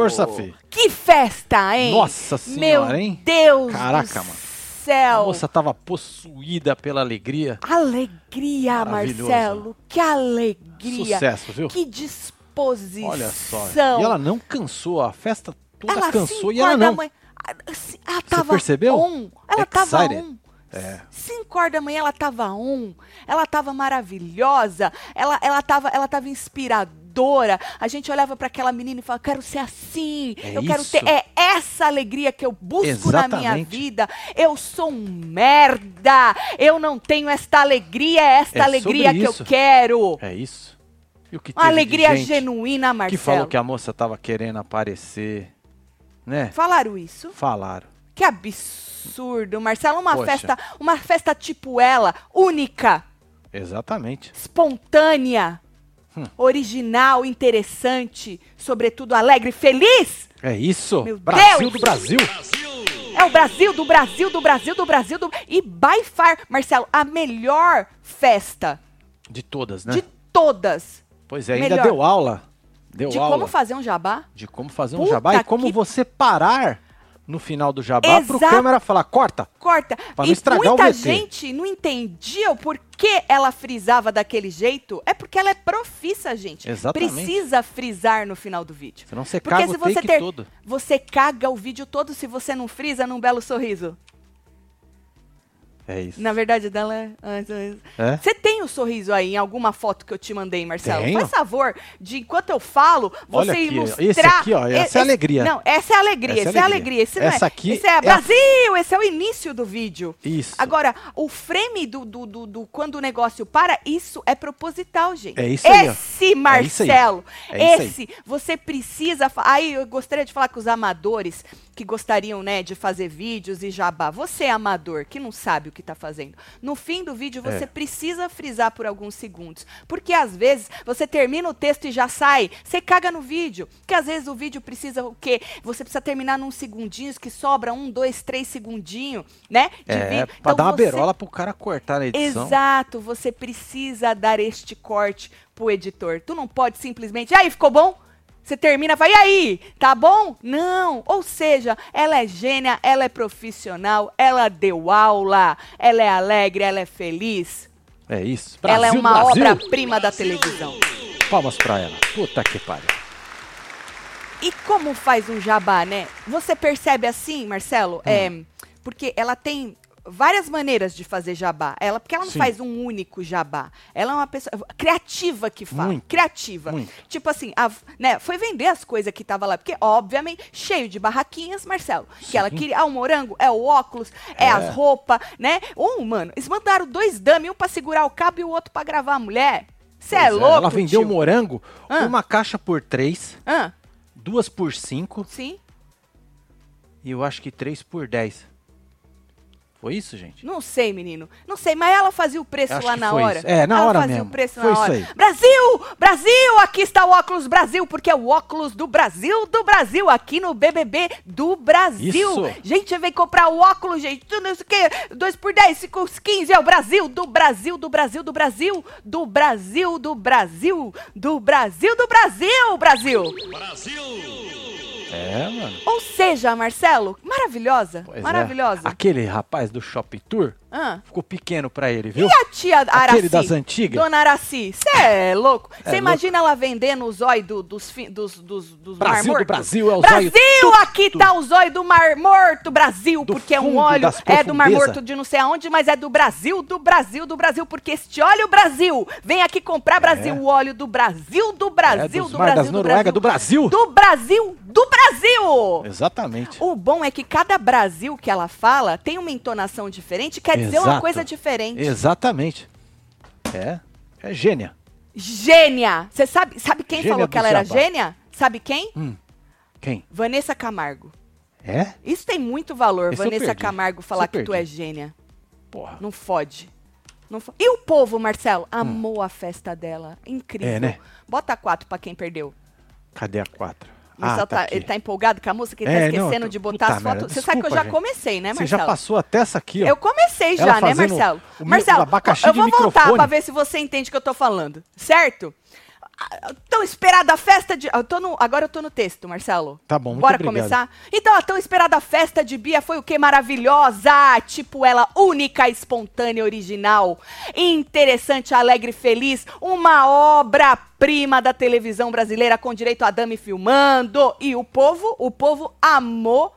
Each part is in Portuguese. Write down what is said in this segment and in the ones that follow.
Forças, fi. Que festa, hein? Nossa senhora, Meu hein? Deus Caraca, do mano. A céu! moça tava possuída pela alegria. Alegria, Maravilhoso. Marcelo! Que alegria! Sucesso, viu? Que disposição! Olha só. E ela não cansou, a festa toda Ela, cansou e cinco ela horas da não. manhã- assim, Ela tava percebeu? on. Ela tava Excited. on. É. 5 horas da manhã ela tava on. Ela tava maravilhosa. Ela, ela, tava, ela tava inspiradora. A gente olhava para aquela menina e falava: quero ser assim. É eu quero isso. ter. É essa alegria que eu busco na minha Exatamente. vida. Eu sou um merda. Eu não tenho esta alegria. É esta É alegria que isso. eu quero. É isso. E o que Uma alegria genuína, Marcelo. Que falou que a moça tava querendo aparecer, né? Falaram isso? Falaram. Que absurdo, Marcelo. Uma Poxa. festa, uma festa tipo ela, única, Exatamente. espontânea, Hum. original, interessante, sobretudo alegre, feliz. É isso. Meu Brasil Deus! do Brasil. É o Brasil do Brasil do Brasil do Brasil do e by far, Marcelo, a melhor festa De todas, né? de todas Pois é, ainda melhor. deu aula. Deu de aula como fazer um jabá. de como fazer um Puta jabá e como que- você parar no final do jabá pro Exato. câmera falar, corta. Corta. Pra não e estragar o muita VT. gente não entendia o porquê ela frisava daquele jeito. É porque ela é profissa, gente. Exatamente. Precisa frisar no final do vídeo. Senão você Porque caga se o você take ter, todo. você caga o vídeo todo se você não frisa num belo sorriso. É isso. Na verdade, dela é. É? Você tem o sorriso aí em alguma foto que eu te mandei, Marcelo? Tenho. Faz favor de, enquanto eu falo, você Olha aqui, ó. ilustrar... Esse aqui, ó, essa é a alegria. Não, essa é a alegria, Essa é é a a alegria. Esse não Essa é, aqui esse é, é a- Brasil, esse é o início do vídeo. Isso. Agora, o frame do, do, do, do quando o negócio para, isso é proposital, gente. É isso aí, ó. Esse, Marcelo, É isso aí. esse, você precisa... fa- Aí eu gostaria de falar com os amadores que gostariam, né, de fazer vídeos e jabá. Você é amador, que não sabe o que tá fazendo. No fim do vídeo, você É. precisa frisar por alguns segundos. Porque às vezes você termina o texto e já sai. Você caga no vídeo. Porque às vezes o vídeo precisa o quê? Você precisa terminar num segundinhos, que sobra um, dois, três segundinhos, né? De É, vídeo. pra Então dar uma você- berola pro cara cortar na edição. Exato, você precisa dar este corte pro editor. Tu não pode simplesmente, "E aí, ficou bom? Você termina e fala, e aí, tá bom? Não. Ou seja, ela é gênia, ela é profissional, ela deu aula, ela é alegre, ela é feliz. É isso. ela é Brasil, uma Brasil. obra-prima da televisão. Palmas pra ela. Puta que pariu. E como faz um jabá, né? Você percebe assim, Marcelo? Hum. É, porque ela tem várias maneiras de fazer jabá. Ela, porque ela não Sim. faz um único jabá. Ela é uma pessoa criativa que fala. Muito, criativa. muito. Tipo assim, a- né, foi vender as coisas que tava lá. Porque, obviamente, cheio de barraquinhas, Marcelo. Que ela Sim. queria. Ah, o morango, é o óculos, é, É. as roupas, né? Um, mano, eles mandaram dois dummy, um pra segurar o cabo e o outro pra gravar a mulher. Você é Pois louco, Ela vendeu tio. morango, Ah. uma caixa por três, Ah, duas por cinco sim. e eu acho que três por dez. Foi isso, gente? Não sei, menino. Não sei, mas ela fazia o preço Acho lá na hora. isso. É, na ela hora fazia mesmo. o preço Foi na isso hora. aí. Brasil! Brasil! Aqui está o óculos Brasil, porque é o óculos do Brasil, do Brasil, aqui no BBB do Brasil. Isso. Gente, vem comprar o óculos, gente. Tudo isso que 2 por 10, 5 15 é o Brasil, do Brasil, do Brasil, do Brasil, do Brasil, do Brasil, do Brasil, do Brasil, Brasil. É, mano. Ou seja, Marcelo, maravilhosa, Pois é. maravilhosa. Aquele rapaz do Shopping Tour Ah. ficou pequeno pra ele, viu? E a tia Araci? Aquele das antigas? Dona Araci, você é louco? Você É imagina ela vendendo o zóio do- dos, dos, dos, dos Brasil mar do morto? Brasil, é o Brasil, zóio aqui tá o zóio do mar morto, Brasil, Do porque é um óleo, é do mar morto de não sei aonde, mas é do Brasil, do Brasil, do Brasil, porque este óleo Brasil, vem aqui comprar Brasil, o óleo do Brasil, do Brasil, é, dos do Brasil, do Noruega, do Brasil, Brasil. do Brasil, do Brasil. Exatamente. O bom é que cada Brasil que ela fala tem uma entonação diferente, quer dizer uma Exato. coisa diferente. Exatamente. É, é gênia. Gênia! Você sabe, sabe quem Gênia falou que ela era jabá. gênia? Sabe quem? Hum. Quem? Vanessa Camargo. É? Isso tem muito valor, Esse Vanessa. Camargo falar que tu é gênia. Porra. Não fode. Não E o povo, Marcelo, amou a festa dela. Incrível. Hum. É, né? Bota quatro pra quem perdeu. Cadê a quatro? Ah, tá tá- ele tá empolgado com a música, ele É, tá não, esquecendo tô- de botar puta as merda, fotos. Você sabe que eu já gente. comecei, né, Você Marcelo? já passou até essa aqui, ó. Eu comecei Ela já, né, Marcelo? o Marcelo, o abacaxi eu de vou voltar microfone. pra ver se você entende o que eu tô falando, certo? Tão esperada a festa de. Eu tô no... Agora eu tô no texto, Marcelo. Tá bom, Bora obrigado. começar? Então, a tão esperada festa de Bia foi o quê? Maravilhosa! Tipo ela, única, espontânea, original, interessante, alegre, feliz. Uma obra-prima da televisão brasileira com direito a dame filmando. E o povo, o povo amou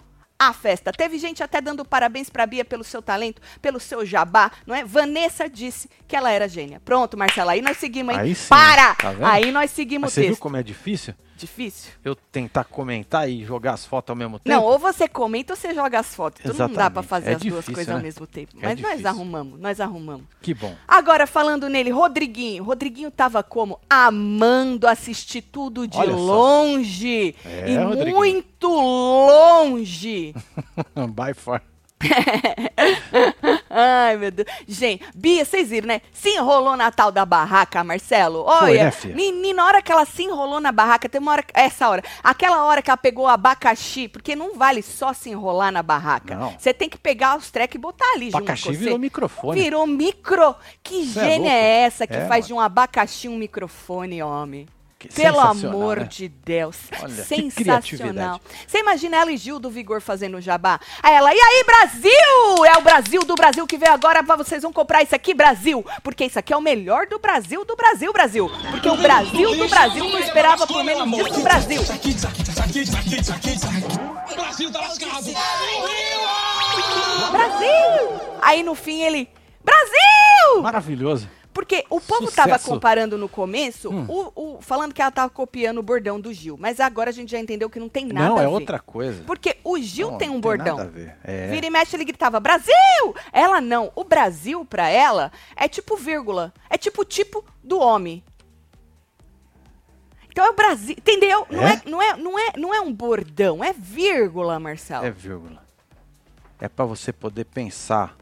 a festa. Teve gente até dando parabéns pra Bia pelo seu talento, pelo seu jabá, não é? Vanessa disse que ela era gênia. Pronto, Marcela, aí nós seguimos, hein? Aí sim, Para! tá aí nós seguimos Mas o você viu como é difícil? Difícil? Eu tentar comentar e jogar as fotos ao mesmo tempo? Não, ou você comenta ou você joga as fotos. Tudo não dá pra Exatamente. fazer É as duas difícil, coisas ao né? mesmo tempo. É Mas nós difícil. arrumamos, nós arrumamos. Que bom. Agora, falando nele, Rodriguinho. Rodriguinho tava como? Amando assistir tudo de Olha só. longe. É, e Rodriguinho. muito longe. By far. Ai, meu Deus. Gente, Bia, vocês viram, né? Se enrolou na tal da barraca, Marcelo. Foi, Olha, né, menina, na hora que ela se enrolou na barraca, tem uma hora, essa hora, aquela hora que ela pegou o abacaxi, porque não vale só se enrolar na barraca. Você tem que pegar os trecos e botar ali junto Abacaxi com você. virou microfone. Virou micro. Que Cê é gênia louco. é, essa que É, faz mano. de um abacaxi um microfone, homem? Que Pelo amor né? de Deus. Olha, Sensacional. Você imagina ela e Gil do Vigor fazendo o jabá? Aí ela, e aí, Brasil? É o Brasil do Brasil que veio agora, pra vocês vão comprar isso aqui, Brasil. Porque isso aqui é o melhor do Brasil, do Brasil, Brasil. Porque o Brasil do Brasil não esperava por menos disso do Brasil. Brasil tá lascado. Brasil! Aí no fim ele, Brasil! Maravilhoso. Porque o povo Sucesso. Hum. tava comparando no começo, o, o- falando que ela tava copiando o bordão do Gil. Mas agora a gente já entendeu que não tem nada não, a é ver. outra coisa. Porque o Gil Não, tem um não bordão. nada a ver. É. Vira e mexe, ele gritava, Brasil! Ela não. O Brasil, pra ela, é tipo vírgula. É tipo tipo do homem. Então é o Brasil. Entendeu? Não, É? é, não, é, não, é, não é um bordão, é vírgula, Marcelo. É vírgula. É pra você poder pensar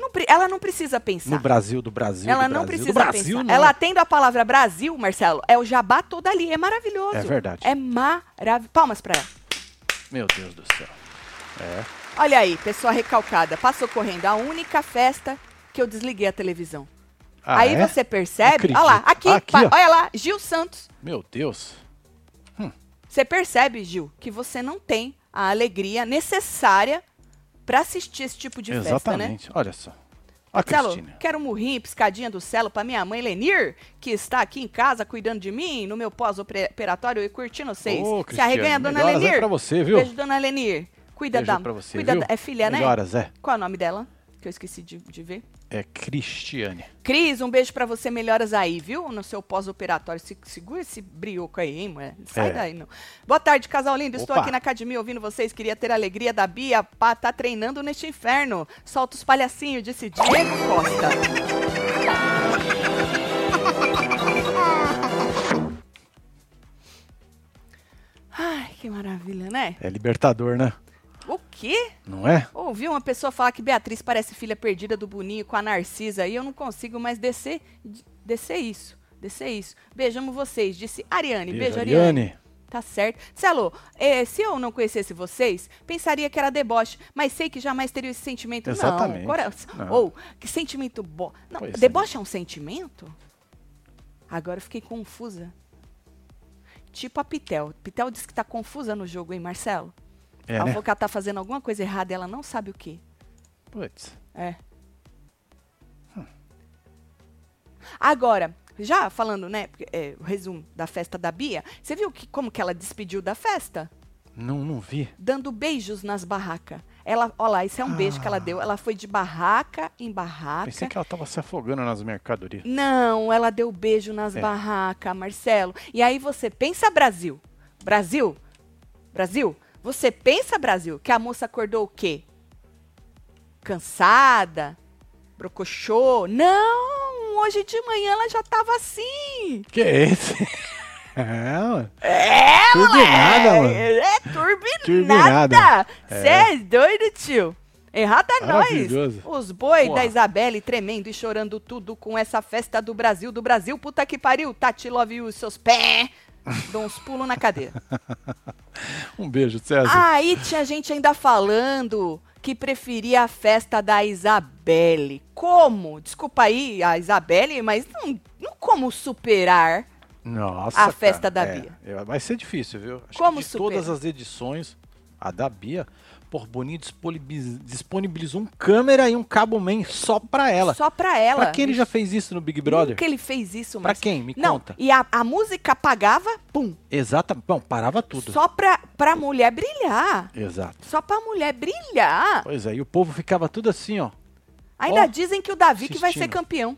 Não ela não precisa pensar. no Brasil do Brasil. ela do não Brasil, precisa do Brasil, pensar. não. Ela tendo a palavra Brasil, Marcelo, é o jabá todo ali. É maravilhoso. É verdade. É maravilhoso. Palmas pra ela. Meu Deus do céu. É. Olha aí, pessoa recalcada. Passou correndo. A única festa que eu desliguei a televisão. Ah, Aí é? você percebe. Olha lá, aqui, Aqui, olha lá, Gil Santos. Meu Deus. Você percebe, Gil, que você não tem a alegria necessária pra assistir esse tipo de festa, né? Exatamente. Olha só. A Celo, Cristina. quero um murrinho, piscadinha do celo pra minha mãe Lenir, que está aqui em casa cuidando de mim, no meu pós-operatório e curtindo vocês. Ô, Se arreganha, dona melhoras Lenir. pra você, viu? Beijo, dona Lenir. Cuida Beijo da... pra você, cuida viu? da- É filha, né? Melhoras, é. Qual é o nome dela? Que eu esqueci de, de ver. É Cristiane. Cris, um beijo pra você, melhoras aí, viu? No seu pós-operatório. Se, segura esse brioco aí, hein, mulher? Sai É. daí, não. Boa tarde, casal lindo. Estou Opa. aqui na academia ouvindo vocês. Queria ter a alegria da Bia pra tá treinando neste inferno. Solta os palhacinhos, disse Diego Costa. Ai, que maravilha, né? É libertador, né? O quê? Não é? Ouvi uma pessoa falar que Beatriz parece filha perdida do Boninho com a Narcisa e eu não consigo mais descer, descer isso. Descer isso. Beijamos vocês, disse Ariane. Beijo, Ariane. Tá certo. Celo, eh, se eu não conhecesse vocês, pensaria que era deboche, mas sei que jamais teria esse sentimento. Exatamente. Não, cora- Não. Ou, que sentimento bom. É. deboche é um sentimento? Agora eu fiquei confusa. Tipo a Pitel. Pitel disse que tá confusa no jogo, hein, Marcelo? É, né? falou que ela tá fazendo alguma coisa errada e ela não sabe o que. Putz. É. Agora, já falando, né, é, o resumo da festa da Bia, você viu que, como que ela despediu da festa? Não, não vi. Dando beijos nas barracas. Ela, olha lá, isso é um beijo que ela deu. Ela foi de barraca em barraca. Pensei que ela tava se afogando nas mercadorias. Não, ela deu beijo nas É. barracas, Marcelo. E aí você pensa, Brasil. Brasil? Brasil? Você pensa, Brasil, que a moça acordou o quê? Cansada? Brocochô? Não! Hoje de manhã ela já tava assim. Que é esse? é, mano. É, Turbinada, mano. É turbinada. Turbinada. Você é. doido, tio. Errada nós. Maravilhoso. Os boi Porra. da Isabelle tremendo e chorando tudo com essa festa do Brasil, do Brasil. Puta que pariu. Tati Love You, seus pé. Dou uns pulos na cadeira. Um beijo, César. Aí tinha gente ainda falando que preferia a festa da Isabelle. Como? Desculpa aí, a Isabelle, mas não, não como superar. Nossa. a festa cara, da é, Bia. vai ser difícil, viu? Acho Como que de supera? todas as edições, a da Bia, disponibiliz- disponibilizou um câmera e um cabo man só pra ela. Só pra ela. Pra quem ele já fez isso no Big Brother? Nunca ele fez isso, Pra mas... quem? Me Não, conta. e a, a música apagava, pum, Exata. Bom, parava tudo. só pra, pra mulher brilhar. Exato. Só pra mulher brilhar. Pois é, e o povo ficava tudo assim, ó. Ainda Ó, dizem que o Davi que vai ser campeão.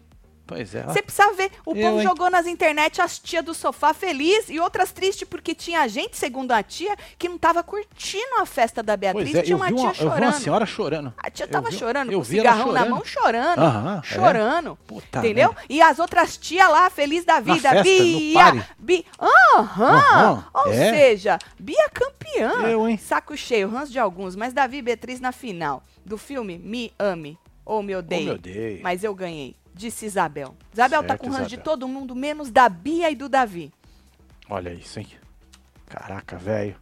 Pois é. Você precisa ver, o Eu, povo hein? jogou nas internet as tia do sofá feliz e outras tristes porque tinha gente, segundo a tia, que não tava curtindo a festa da Beatriz. É, tinha uma tia uma, eu vi chorando. uma senhora chorando. A tia Eu tava vi- chorando, eu com o cigarrão na chorando. mão, chorando. Aham, é. chorando. Puta entendeu? E as outras tias lá, feliz da vida. festa, Bia! party. Bi, aham! Ou é. seja, Bia campeã. Eu, hein? Saco cheio, ranço de alguns, mas Davi e Beatriz na final do filme Me Ame ou Me Odeie. me odeie. Mas eu ganhei. Disse Isabel. Isabel tá Certo, com ranço de todo mundo, menos da Bia e do Davi. Olha isso, hein? Caraca, velho.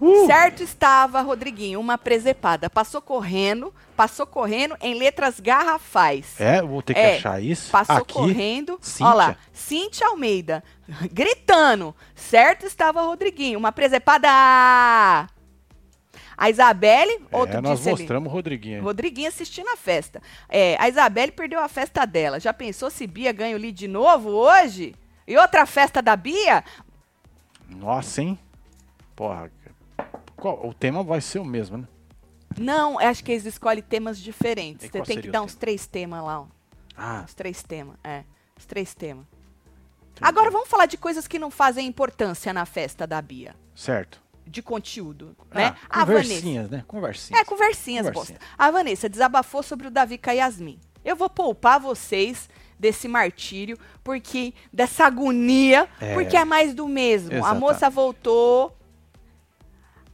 Uh! Certo estava, Rodriguinho, uma presepada. Passou correndo, passou correndo em letras garrafais. É, vou ter que É, achar isso. Passou Aqui. correndo. Cíntia. Olha lá, Cintia Almeida, gritando. Certo estava, Rodriguinho, uma presepada. A Isabelle, outro é, nós ali. mostramos o Rodriguinho. aí. Rodriguinho assistindo a festa. É, a Isabelle perdeu a festa dela. Já pensou se Bia ganha o lead de novo hoje? E outra festa da Bia? Nossa, hein? Porra. Qual- o tema vai ser o mesmo, né? Não, acho que eles escolhem temas diferentes. Você tem que dar tema? uns três temas lá. ó. Ah, Os três temas, é. Os três temas. Agora vamos falar de coisas que não fazem importância na festa da Bia. certo. De conteúdo, né? Ah, a Vanessa. conversinhas, né? Conversinhas. É, conversinhas, Conversinha. bosta. A Vanessa desabafou sobre o Davi com a Yasmin. Eu vou poupar vocês desse martírio, porque dessa agonia, É. porque é mais do mesmo. A Exatamente. moça voltou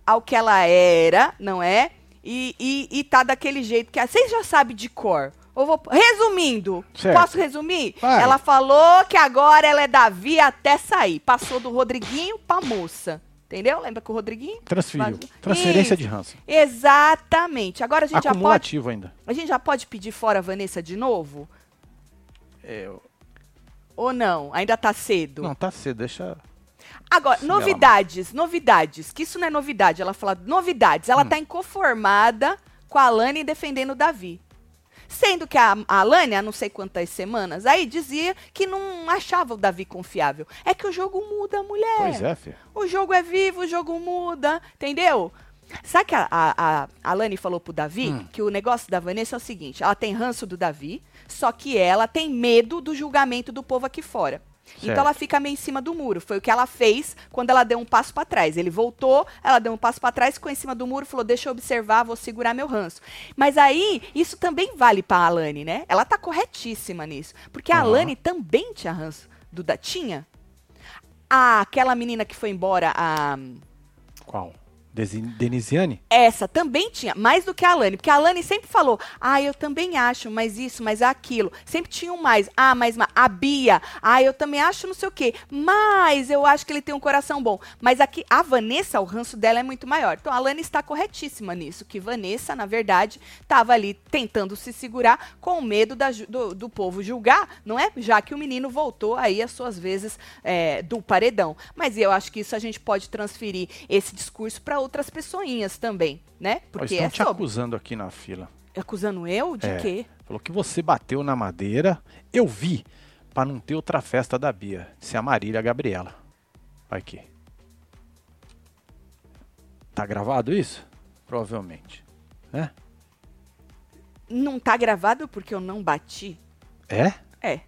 ao que ela era, não é? E, e, e tá daquele jeito que... Vocês já sabem de cor. Vou, resumindo, Certo. posso resumir? Vai. Ela falou que agora ela é Davi até sair. Passou do Rodriguinho pra moça. Entendeu? Lembra que o Rodriguinho? Transferiu. Vazou. Transferência Isso. de ranço. Exatamente. Agora a gente já pode Acumulativo ainda. a gente já pode pedir fora a Vanessa de novo? É, eu- Ou não? Ainda tá cedo? não, tá cedo, deixa. Agora, Sim, novidades, novidades. Que isso não é novidade. Ela fala novidades. Ela Hum. tá inconformada com a Alane defendendo o Davi. Sendo que a, a Alane, há não sei quantas semanas, aí dizia que não achava o Davi confiável. É que o jogo muda, mulher. Pois é, filho. O jogo é vivo, o jogo muda, entendeu? Sabe que a, a, a Alane falou pro Davi Hum. que o negócio da Vanessa é o seguinte: ela tem ranço do Davi, só que ela tem medo do julgamento do povo aqui fora. Então Certo. ela fica meio em cima do muro. Foi o que ela fez quando ela deu um passo pra trás. Ele voltou, ela deu um passo pra trás, ficou em cima do muro, falou: "Deixa eu observar, vou segurar meu ranço". Mas aí, isso também vale pra Alane, né? Ela tá corretíssima nisso, porque a Aham. Alane também tinha ranço do da tinha. Ah, aquela menina que foi embora, a Qual? Denisiane? essa também tinha, mais do que a Alane, porque a Alane sempre falou, ah, eu também acho, mas isso, mas aquilo. Sempre tinha um mais. Ah, mas ma- a Bia, ah, eu também acho não sei o quê. Mas eu acho que ele tem um coração bom. Mas aqui, a Vanessa, o ranço dela é muito maior. Então a Alane está corretíssima nisso, que Vanessa, na verdade, estava ali tentando se segurar com medo da do, do povo julgar, não é? Já que o menino voltou aí as suas vezes é, do paredão. Mas eu acho que isso a gente pode transferir esse discurso para outras pessoinhas também, né? Porque estão é te sobre. acusando aqui na fila. Acusando eu de É. quê? Falou que você bateu na madeira. Eu vi. Pra não ter outra festa da Bia. Se a Marília Gabriela. Vai que. Tá gravado isso? Provavelmente. É? Não tá gravado porque eu não bati? É? É.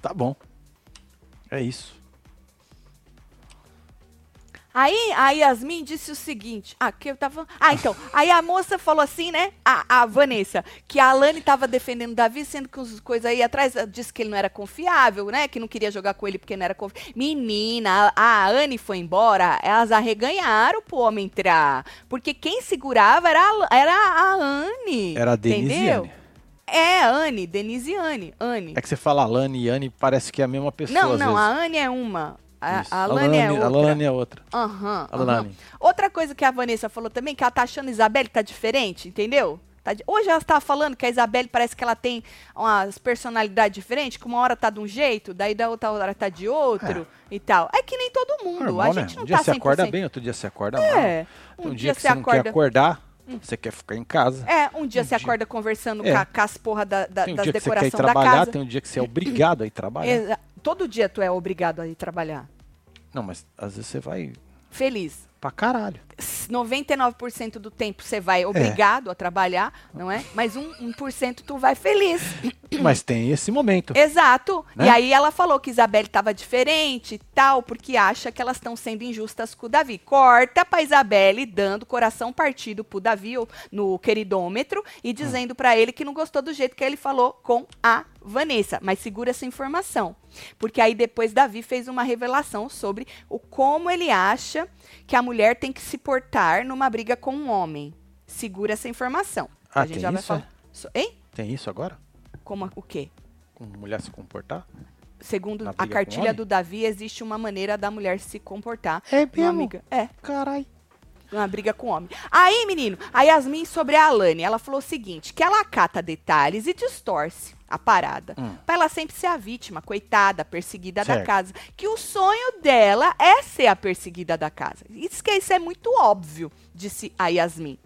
Tá bom. É isso. Aí a Yasmin disse o seguinte: ah, que eu tava. Ah, então. Aí a moça falou assim, né? A, a Vanessa, que a Alane tava defendendo o Davi, sendo que as coisas aí atrás disse que ele não era confiável, né? Que não queria jogar com ele porque não era confiável. Menina, a, a Anne foi embora, elas arreganharam pro homem entrar. Porque quem segurava era a, era a Anne. Era a Entendeu? Denisiane. É, Anne, Denise e Anne. Anne. É que você fala Alane e Anne, parece que é a mesma pessoa. não, não, a Anne é uma. A, a Alane é outra. Alane é outra. Aham. aham. Alane. Outra coisa que a Vanessa falou também, que ela tá achando a Isabelle tá diferente, entendeu? Tá di- Hoje ela estava falando que a Isabelle parece que ela tem umas personalidades diferentes, que uma hora tá de um jeito, daí da outra hora tá de outro e tal. É que nem todo mundo. Normal, a né? gente não um dia tá você 100%. acorda bem, outro dia você acorda mal. É. Então, Um um dia dia que você você não quer acorda. acordar, você quer ficar em casa. É, um dia Um você dia- acorda conversando É. com, as porra da, da, Tem um das dia que você quer ir decorações da trabalhar, casa. tem um dia que você é obrigado a ir trabalhar. Todo dia tu é obrigado a ir trabalhar. Não, mas às vezes você vai Feliz. Pra caralho. 99% do tempo você vai obrigado a trabalhar, não é? Mas um, 1% tu vai feliz. Mas tem esse momento. Exato. Né? E aí ela falou que Isabelle estava diferente e tal, porque acha que elas estão sendo injustas com o Davi. Corta pra Isabelle dando coração partido pro Davi no queridômetro e dizendo pra ele que não gostou do jeito que ele falou com a Vanessa. Mas segura essa informação. Porque aí depois Davi fez uma revelação sobre o como ele acha que a mulher tem que se portar numa briga com um homem. Segura essa informação. Ah, a gente já vai isso, falar. So- Hein? Tem isso agora? Como o quê? Com mulher se comportar? Segundo a cartilha do Davi, existe uma maneira da mulher se comportar. É mesmo? amiga- é, Caralho. uma briga com homem. Aí, menino, a Yasmin sobre a Alane, ela falou o seguinte, que ela acata detalhes e distorce a parada. Hum. Pra ela sempre ser a vítima, coitada, perseguida da Certo. casa. Que o sonho dela é ser a perseguida da casa. Isso que isso é muito óbvio, disse a Yasmin.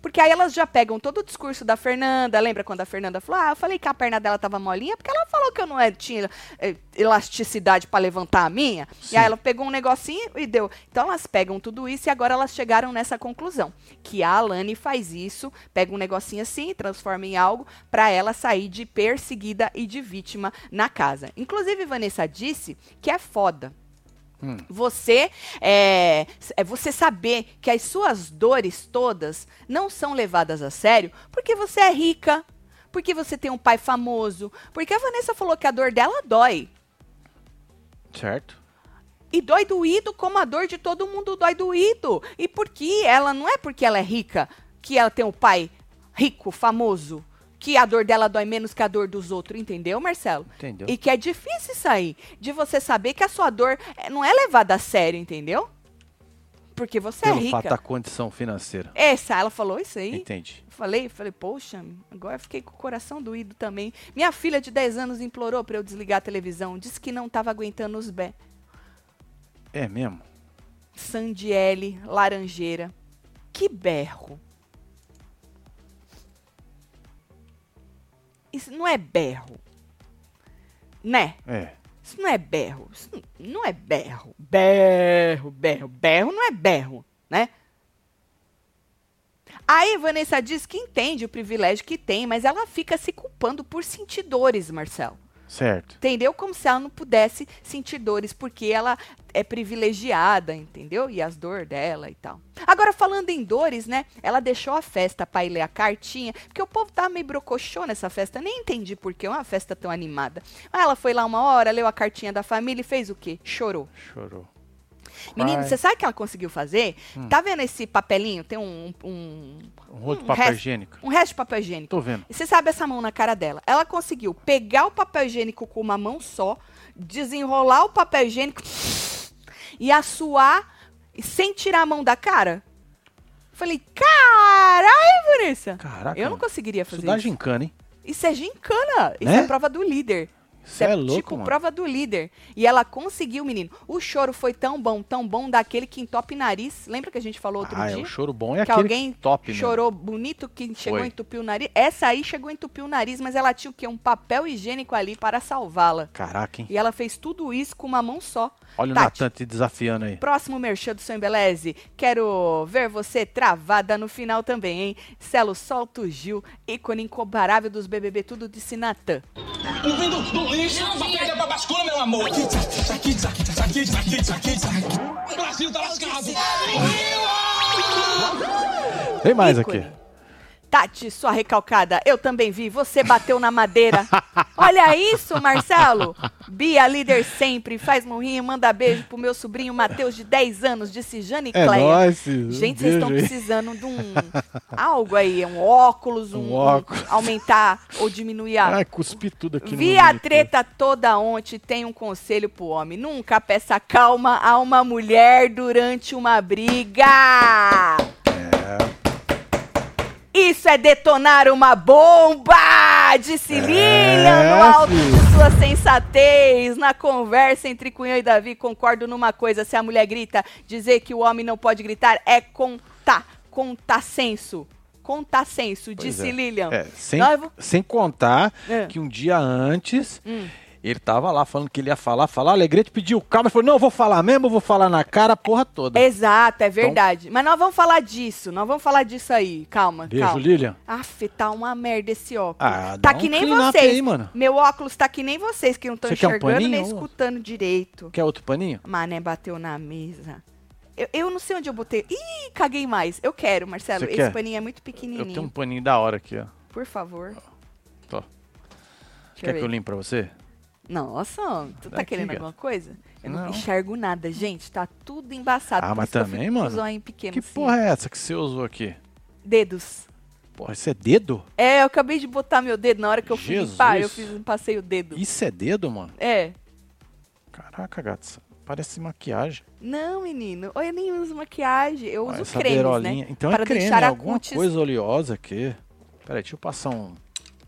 Porque aí elas já pegam todo o discurso da Fernanda. Lembra quando a Fernanda falou: Ah, eu falei que a perna dela tava molinha, porque ela falou que eu não é- tinha eh, elasticidade pra levantar a minha. Sim. E aí ela pegou um negocinho e deu. Então elas pegam tudo isso e agora elas chegaram nessa conclusão. Que a Alane faz isso, pega um negocinho assim, transforma em algo, pra ela sair de perseguida e de vítima na casa. Inclusive, Vanessa disse que é foda. Hum. Você é, é você saber que as suas dores todas não são levadas a sério porque você é rica, porque você tem um pai famoso, porque a Vanessa falou que a dor dela dói. Certo? E dói doído como a dor de todo mundo dói doído. E porque ela não é porque ela é rica que ela tem um pai rico, famoso, que a dor dela dói menos que a dor dos outros, entendeu, Marcelo? Entendeu? E que é difícil isso aí, de você saber que a sua dor é- não é levada a sério, entendeu? Porque você Pelo é rica. fato da condição financeira. Essa, ela falou isso aí. Entendi. Falei, falei, poxa, agora eu fiquei com o coração doído também. Minha filha de 10 anos implorou pra eu desligar a televisão, disse que não tava aguentando os bé. É mesmo? Sandiele, Laranjeira. Que berro. Isso não é berro. Né? É. Isso não é berro. Isso não- é berro. Berro, berro. Berro não é berro, né? Aí Vanessa diz que entende o privilégio que tem, mas ela fica se culpando por sentir dores, Marcelo. Certo. Entendeu? Como se ela não pudesse sentir dores, porque ela é privilegiada, entendeu? E as dores dela e tal. Agora, falando em dores, né? Ela deixou a festa pra ir ler a cartinha, porque o povo tava meio brocochô nessa festa. Nem entendi por que é uma festa tão animada. Mas ela foi lá uma hora, leu a cartinha da família e fez o quê? Chorou. Chorou. Menino, você sabe o que ela conseguiu fazer? Tá vendo esse papelinho? Tem um, um, Um rolo de Um papel resto- higiênico. um resto de papel higiênico. Tô vendo. E você sabe essa mão na cara dela? Ela conseguiu pegar o papel higiênico com uma mão só, desenrolar o papel higiênico e assoar sem tirar a mão da cara. Falei, caralho, Vanessa. Caraca. Eu não conseguiria fazer Isso dá isso. gincana, hein? Isso é gincana. Isso Né? é prova do líder. Isso é louco, tipo mano. prova do líder. E ela conseguiu, menino. O choro foi tão bom, tão bom, daquele que entope nariz. Lembra que a gente falou outro ah, é, dia? o choro bom é que aquele alguém top, né? chorou bonito, que chegou Foi. a entupir o nariz. Essa aí chegou a entupir o nariz, mas ela tinha o quê? Um papel higiênico ali para salvá-la. Caraca, hein? E ela fez tudo isso com uma mão só. Olha o Tati, Natan te desafiando aí. Próximo merchan do seu Embeleze. Quero ver você travada no final também, hein? Celo Solto Gil, ícone incomparável dos BBB, tudo de Sinatã. Um lixo, papel pra bascula, meu amor. Aqui, aqui, aqui, aqui, aqui, aqui. O Brasil tá lascado. Tem mais aqui. Tati, sua recalcada, eu também vi, você bateu na madeira. Olha isso, Marcelo. Bia, líder sempre, faz morrinho, manda beijo pro meu sobrinho Matheus, de 10 anos, disse Jane É Cleia. nóis. Gente, vocês estão precisando de um algo aí, um óculos, um, Um óculos. aumentar ou diminuir a. Ai, cuspi tudo aqui Vi a monitor. treta toda ontem, tem um conselho pro homem. Nunca peça calma a uma mulher durante uma briga. Isso é detonar uma bomba! Disse É, Lilian no alto filho. de sua sensatez. Na conversa entre Cunhão e Davi, concordo numa coisa. Se a mulher grita, dizer que o homem não pode gritar é contar. Contar senso. Contar senso, Pois disse é. Lilian. É, sem, Nós vo- sem contar É. que um dia antes Hum. Ele tava lá falando que ele ia falar, falar, Alegrete pediu calma, ele falou, não, eu vou falar mesmo, eu vou falar na cara a porra toda. Exato, é verdade. Mas nós vamos falar disso, nós vamos falar disso aí. Calma, Beijo, calma. Lilian. Aff, tá uma merda esse óculos. Ah, tá que um nem vocês. aí, mano. Meu óculos tá que nem vocês que não estão um enxergando paninho, nem escutando direito. Quer outro paninho? Mané bateu na mesa. Eu, eu não sei onde eu botei. Ih, caguei mais. Eu quero, Marcelo. Você Esse quer? paninho é muito Eu pequenininho. tenho um paninho da hora aqui, ó. Por favor. Tô. Deixa Quer que ver. eu limpe pra você? Nossa, tu tá Daqui, querendo cara. alguma coisa? Eu não, Não. enxergo nada, gente. Tá tudo embaçado. Ah, mas também, mano. pequeno Que assim. porra é essa que você usou aqui? Dedos. Porra, isso é dedo? É, eu acabei de botar meu dedo na hora que eu fui Jesus. limpar, eu fiz, passei o dedo. Isso é dedo, mano? É. Caraca, gato, parece maquiagem. Não, menino. Eu nem uso maquiagem, eu uso essa cremes, beirolinha. né? Então Para é creme, deixar é a alguma cutis- coisa oleosa aqui. Peraí, deixa eu passar um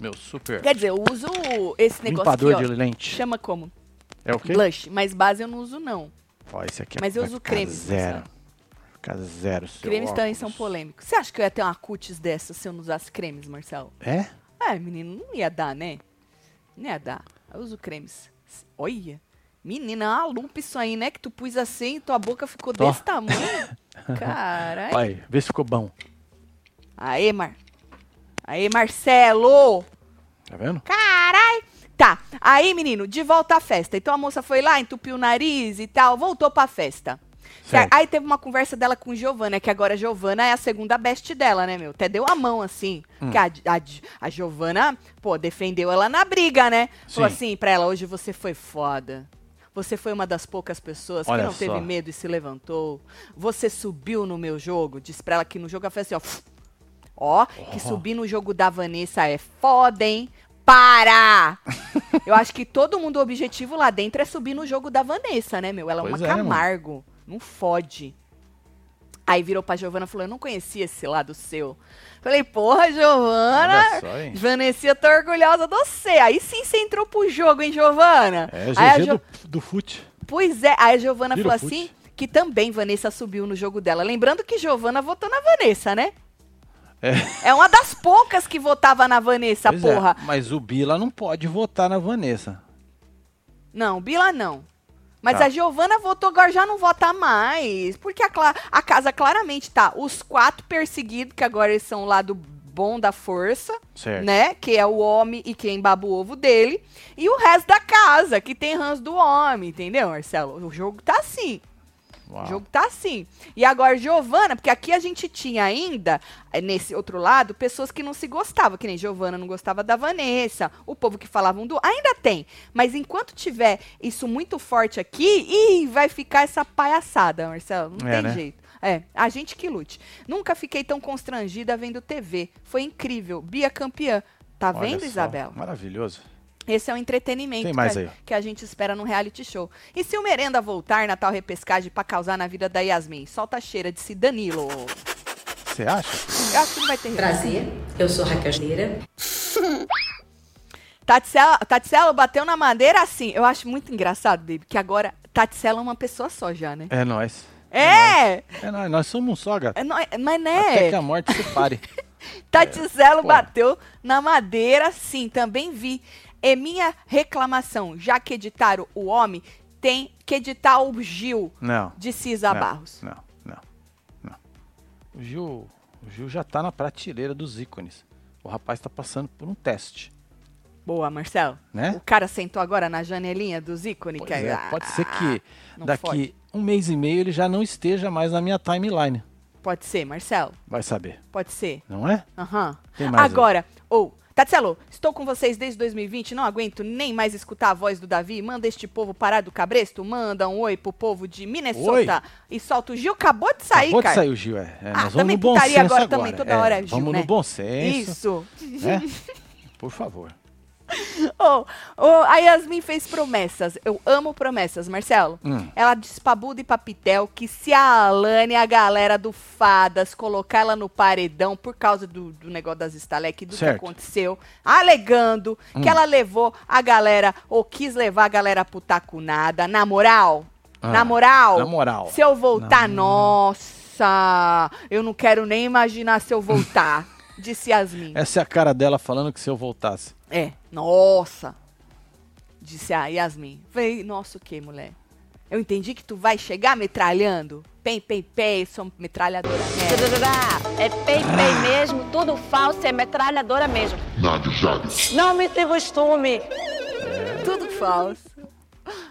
meu super Quer dizer, eu uso esse negócio limpador aqui, de ó. lente. Chama como? É o quê? Blush. Mas base eu não uso, não. Ó, esse aqui Mas eu uso ficar cremes, Zero. Ficar zero, seu cremes também são óculos. polêmicos. Você acha que eu ia ter uma cutis dessa se eu não usasse cremes, Marcelo? É? É, menino, não ia dar, né? Não ia dar. Eu uso cremes. Olha. Menina, é uma lupa isso aí, né? Que tu pus assim, tua boca ficou desse tamanho. Caralho. Vai, vê se ficou bom. Aê, Mar. Aê, Marcelo. Tá vendo? Carai! Tá, aí, menino, de volta à festa. Então a moça foi lá, entupiu o nariz e tal, voltou pra festa. Certo. Aí teve uma conversa dela com Giovana, que agora a Giovana é a segunda best dela, né, meu? Até deu a mão, assim. Hum. Que a, a, a Giovana, pô, defendeu ela na briga, né? Falou Sim. assim pra ela, hoje você foi foda. Você foi uma das poucas pessoas Olha que não teve só. medo e se levantou. Você subiu no meu jogo. Disse pra ela que no jogo ela fez assim, ó. Ó, que Oh. subir no jogo da Vanessa é foda, hein? Para! Eu acho que todo mundo, o objetivo lá dentro é subir no jogo da Vanessa, né, meu? Ela é Pois uma é, mano. Camargo. Não fode. Aí virou pra Giovana e falou: Eu não conhecia esse lado seu. Falei, porra, Giovana. Vanessa, tô orgulhosa de você. Aí sim você entrou pro jogo, hein, Giovana? É, GG Jo- do, do fute. Pois é, aí a Giovana Vira falou assim que também Vanessa subiu no jogo dela. Lembrando que Giovana votou na Vanessa, né? É. É uma das poucas que votava na Vanessa, Pois é, porra. mas o Bila não pode votar na Vanessa. Não, Bila não. Mas Tá. a Giovana votou, agora já não vota mais. Porque a, a casa claramente tá os quatro perseguidos, que agora eles são o lado bom da força, Certo. né? Que é o homem e quem baba o ovo dele. E o resto da casa, que tem rãs do homem, entendeu, Marcelo? O jogo tá assim. Uau. O jogo tá assim. E agora, Giovana, porque aqui a gente tinha ainda, eh, nesse outro lado, pessoas que não se gostavam, que nem Giovana não gostava da Vanessa, o povo que falavam do. Ainda tem. Mas enquanto tiver isso muito forte aqui, ih, vai ficar essa palhaçada, Marcelo. Não É, tem né? jeito. É, a gente que lute. Nunca fiquei tão constrangida vendo TV. Foi incrível. Bia campeã. Tá Olha vendo, só, Isabela? Maravilhoso. Esse é o entretenimento que, a, que a gente espera num reality show. E se o Merenda voltar na tal repescagem pra causar na vida da Yasmin? Solta a cheira, disse Danilo. Você acha? Eu acho que não vai ter. Prazer, eu sou Raquel Schneira. Tatsela, Tatsela bateu na madeira assim. Eu acho muito engraçado, baby, que agora Tatsela é uma pessoa só já, né? É nós. É! É nós. Nós somos um só, gato. é nó- mas Até que né? a morte separe. Tatselo pô. bateu na madeira sim, também vi. É minha reclamação, já que editaram o homem, tem que editar o Gil, Não. de Cisa não, Barros. Não, não, não. O Gil, o Gil já tá na prateleira dos ícones. O rapaz tá passando por um teste, Boa, Marcelo. né? O cara sentou agora na janelinha dos ícones. Pois que é, pode ser que daqui fode. um mês e meio ele já não esteja mais na minha timeline. Pode ser, Marcelo? Vai saber, Pode ser. não é? Aham. Tem mais aí. Agora, ou, Tatselo, estou com vocês desde 2020, não aguento nem mais escutar a voz do Davi. Manda este povo parar do cabresto, manda um oi pro povo de Minnesota e solta o Gil. Acabou de sair, Acabou de cara. sair o Gil, é. É, Ah, também no bom putaria senso agora agora. também, toda é, hora é Gil, Vamos né? no bom senso, Isso. né? Por favor. Ô, ô, a Yasmin fez promessas. Eu amo promessas, Marcelo. Hum. Ela disse pra Buda e pra Pitel que se a Alane e a galera do Fadas colocar ela no paredão por causa do, do negócio das estaleques, do Certo. que aconteceu, alegando Hum. que ela levou a galera, ou quis levar a galera pro tacunada, na moral, Ah, na moral, na moral. se eu voltar, nossa, eu não quero nem imaginar se eu voltar, disse Yasmin. Essa é a cara dela falando que se eu voltasse. É, nossa. Disse a Yasmin. Falei, nossa, o que, mulher? Eu entendi que tu vai chegar metralhando. Pem, pem, pem, sou metralhadora mesmo. É pei-pei mesmo, tudo falso, é metralhadora mesmo. Não me tem costume. Tudo falso.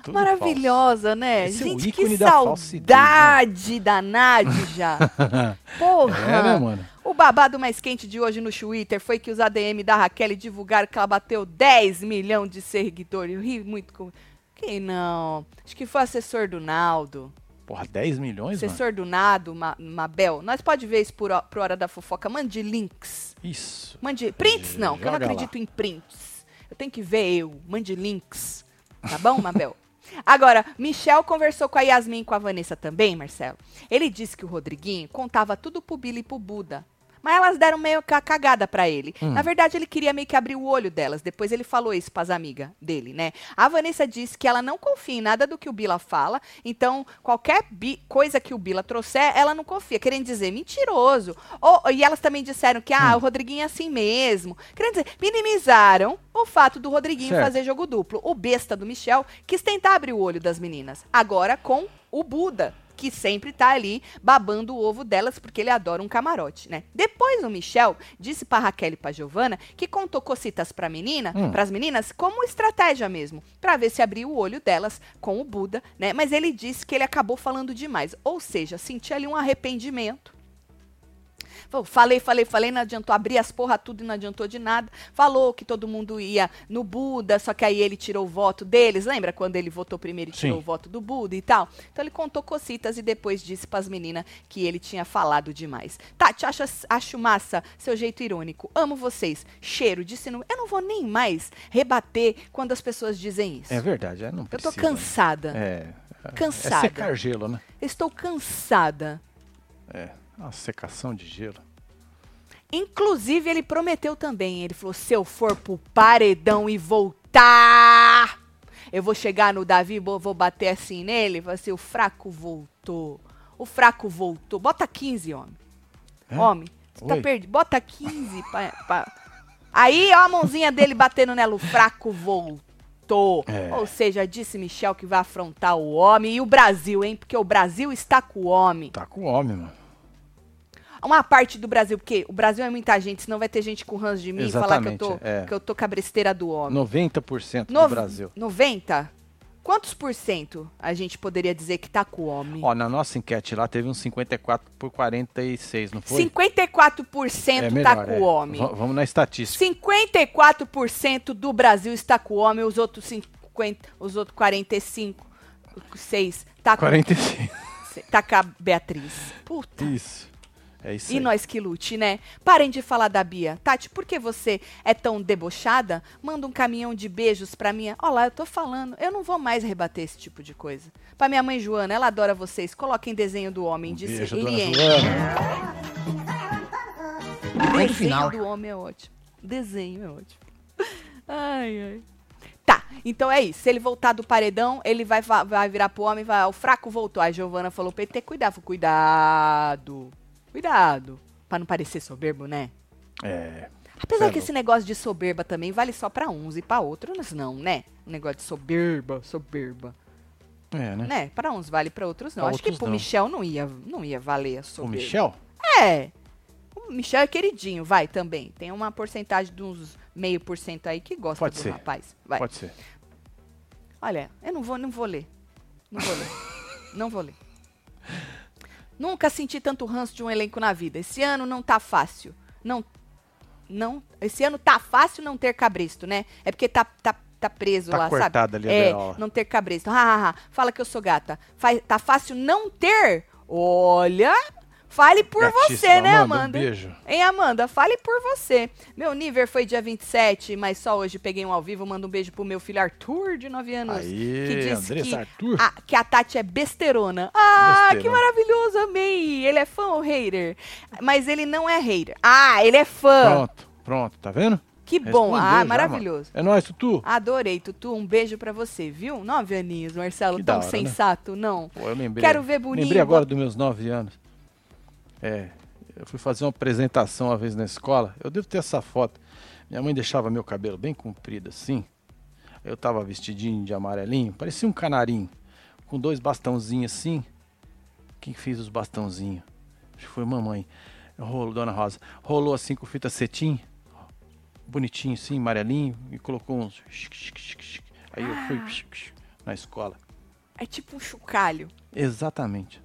Tudo Maravilhosa, né? Esse é Gente, que ícone da saudade da Nádia. Porra. É, né, mano? O babado mais quente de hoje no Twitter foi que os ADM da Raquel divulgaram que ela bateu 10 milhões de seguidores. Eu ri muito com... Quem não? Acho que foi assessor do Naldo. Porra, 10 milhões, mano? Assessor do Nado, Ma Mabel. Nós pode ver isso por, por hora da fofoca. Mande links. Isso. Mande. Prints não, que eu não Joga lá. acredito em prints. Eu tenho que ver eu. Mande links. Tá bom, Mabel? Agora, Michel conversou com a Yasmin e com a Vanessa também, Marcelo. Ele disse que o Rodriguinho contava tudo pro Billy e pro Buda. Mas elas deram meio que a cagada pra ele. Hum. Na verdade, ele queria meio que abrir o olho delas. Depois ele falou isso pras amigas dele, né? A Vanessa disse que ela não confia em nada do que o Bila fala. Então, qualquer bi- coisa que o Bila trouxer, ela não confia. Querendo dizer, mentiroso. Ou- e elas também disseram que, Hum. ah, o Rodriguinho é assim mesmo. Querendo dizer, minimizaram o fato do Rodriguinho Certo. fazer jogo duplo. O besta do Michel quis tentar abrir o olho das meninas. Agora com o Buda, que sempre tá ali babando o ovo delas porque ele adora um camarote, né? Depois o Michel disse pra Raquel e pra Giovana que contou cocitas pra menina, Hum. pras meninas, como estratégia mesmo, pra ver se abria o olho delas com o Buda, né? Mas ele disse que ele acabou falando demais, ou seja, sentia ali um arrependimento. Falei, falei, falei, não adiantou abrir as porra tudo e não adiantou de nada. Falou que todo mundo ia no Buda, só que aí ele tirou o voto deles. Lembra quando ele votou primeiro e tirou Sim. o voto do Buda e tal? Então ele contou cocitas e depois disse pras meninas que ele tinha falado demais. Tati, acho, acho massa seu jeito irônico. Amo vocês. Cheiro, disse no... Eu não vou nem mais rebater quando as pessoas dizem isso. É verdade, é, não Eu precisa. tô cansada. É. É Cansada. secar gelo, né? Estou cansada. É. Uma secação de gelo. Inclusive, ele prometeu também. Ele falou: se eu for pro paredão e voltar, eu vou chegar no Davi, vou, bater assim nele. Vai ser: o fraco voltou. O fraco voltou. Bota 15, homem. É? Homem, você tá perdido. Bota 15. pra- pra- Aí, ó a mãozinha dele batendo nela. O fraco voltou. É. Ou seja, disse Michel que vai afrontar o homem e o Brasil, hein? Porque o Brasil está com o homem. Tá com homem, mano. Uma parte do Brasil, porque o Brasil é muita gente, senão vai ter gente com ranço de mim e falar que eu, tô, é. que eu tô cabresteira do homem. 90% Nov- do Brasil. 90? Quantos por cento a gente poderia dizer que tá com o homem? Ó, na nossa enquete lá teve uns 54 por 46, não foi? 54% é tá melhor, com é. o homem. V- vamos na estatística. 54% do Brasil está com o homem, os outros 50, os outros 45, 6 tá com, 45. tá com a Beatriz. Puta. Isso. É isso E aí. nós que lute, né? Parem de falar da Bia. Tati, por que você é tão debochada? Manda um caminhão de beijos pra minha. Olha lá, eu tô falando. Eu não vou mais rebater esse tipo de coisa. Pra minha mãe Joana, ela adora vocês. Coloquem desenho do homem, disse Beijo, dona Lien. Joana. Desenho final. do homem é ótimo. Desenho é ótimo. Ai, ai. Tá, então é isso. Se ele voltar do paredão, ele vai, va- vai virar pro homem, vai, o fraco voltou. A Giovana falou ter cuidado. Cuidado. Cuidado. Pra não parecer soberbo, né? É. Apesar é que esse negócio de soberba também vale só pra uns e pra outros não, né? O negócio de soberba, soberba, É, né? né? Pra uns vale, pra outros não. Pra Acho que outros pro não. Michel não ia, não ia valer a O soberba. Michel? É. O Michel é queridinho, vai também. Tem uma porcentagem de uns meio por cento aí que gosta Pode do ser. rapaz. Vai. Pode ser. Olha, eu não vou, não vou ler. Não vou ler. não vou ler. Nunca senti tanto ranço de um elenco na vida. Esse ano não tá fácil. Não. Não. Esse ano tá fácil não ter cabresto, né? É porque tá, tá, tá preso Tá lá, sabe? ali é, não ter cabresto. Ha, ha, ha. Fala que eu sou gata. Fa- tá fácil não ter? Olha. Fale por Gatíssima, você, né, Amanda? Um Amanda? beijo. Hein, Amanda? Fale por você. Meu nível foi dia 27, mas só hoje peguei um ao vivo. Manda um beijo pro meu filho Arthur, de 9 anos. Aí, que disse Andressa que Arthur. a, que a Tati é besterona. Ah, que maravilhoso, amei. Ele é fã ou hater? Mas ele não é hater. Ah, ele é fã. Pronto, pronto, tá vendo? Que bom. Respondeu Ah, já, maravilhoso. mano. É nóis, Tutu. Adorei, Tutu. Um beijo pra você, viu? Nove aninhos, Marcelo. Que Tão hora, né? sensato, não. Pô, eu lembrei. Quero ver boninho, Lembrei agora dos meus nove anos. É, eu fui fazer uma apresentação uma vez na escola. Eu devo ter essa foto. Minha mãe deixava meu cabelo bem comprido assim. Eu tava vestidinho de amarelinho, parecia um canarinho, com dois bastãozinhos assim. Quem fez os bastãozinhos? Acho que foi mamãe. Rolou, Dona Rosa. Rolou assim com fita cetim, bonitinho assim, amarelinho, e colocou uns. Aí eu fui na escola. É tipo um chocalho. Exatamente.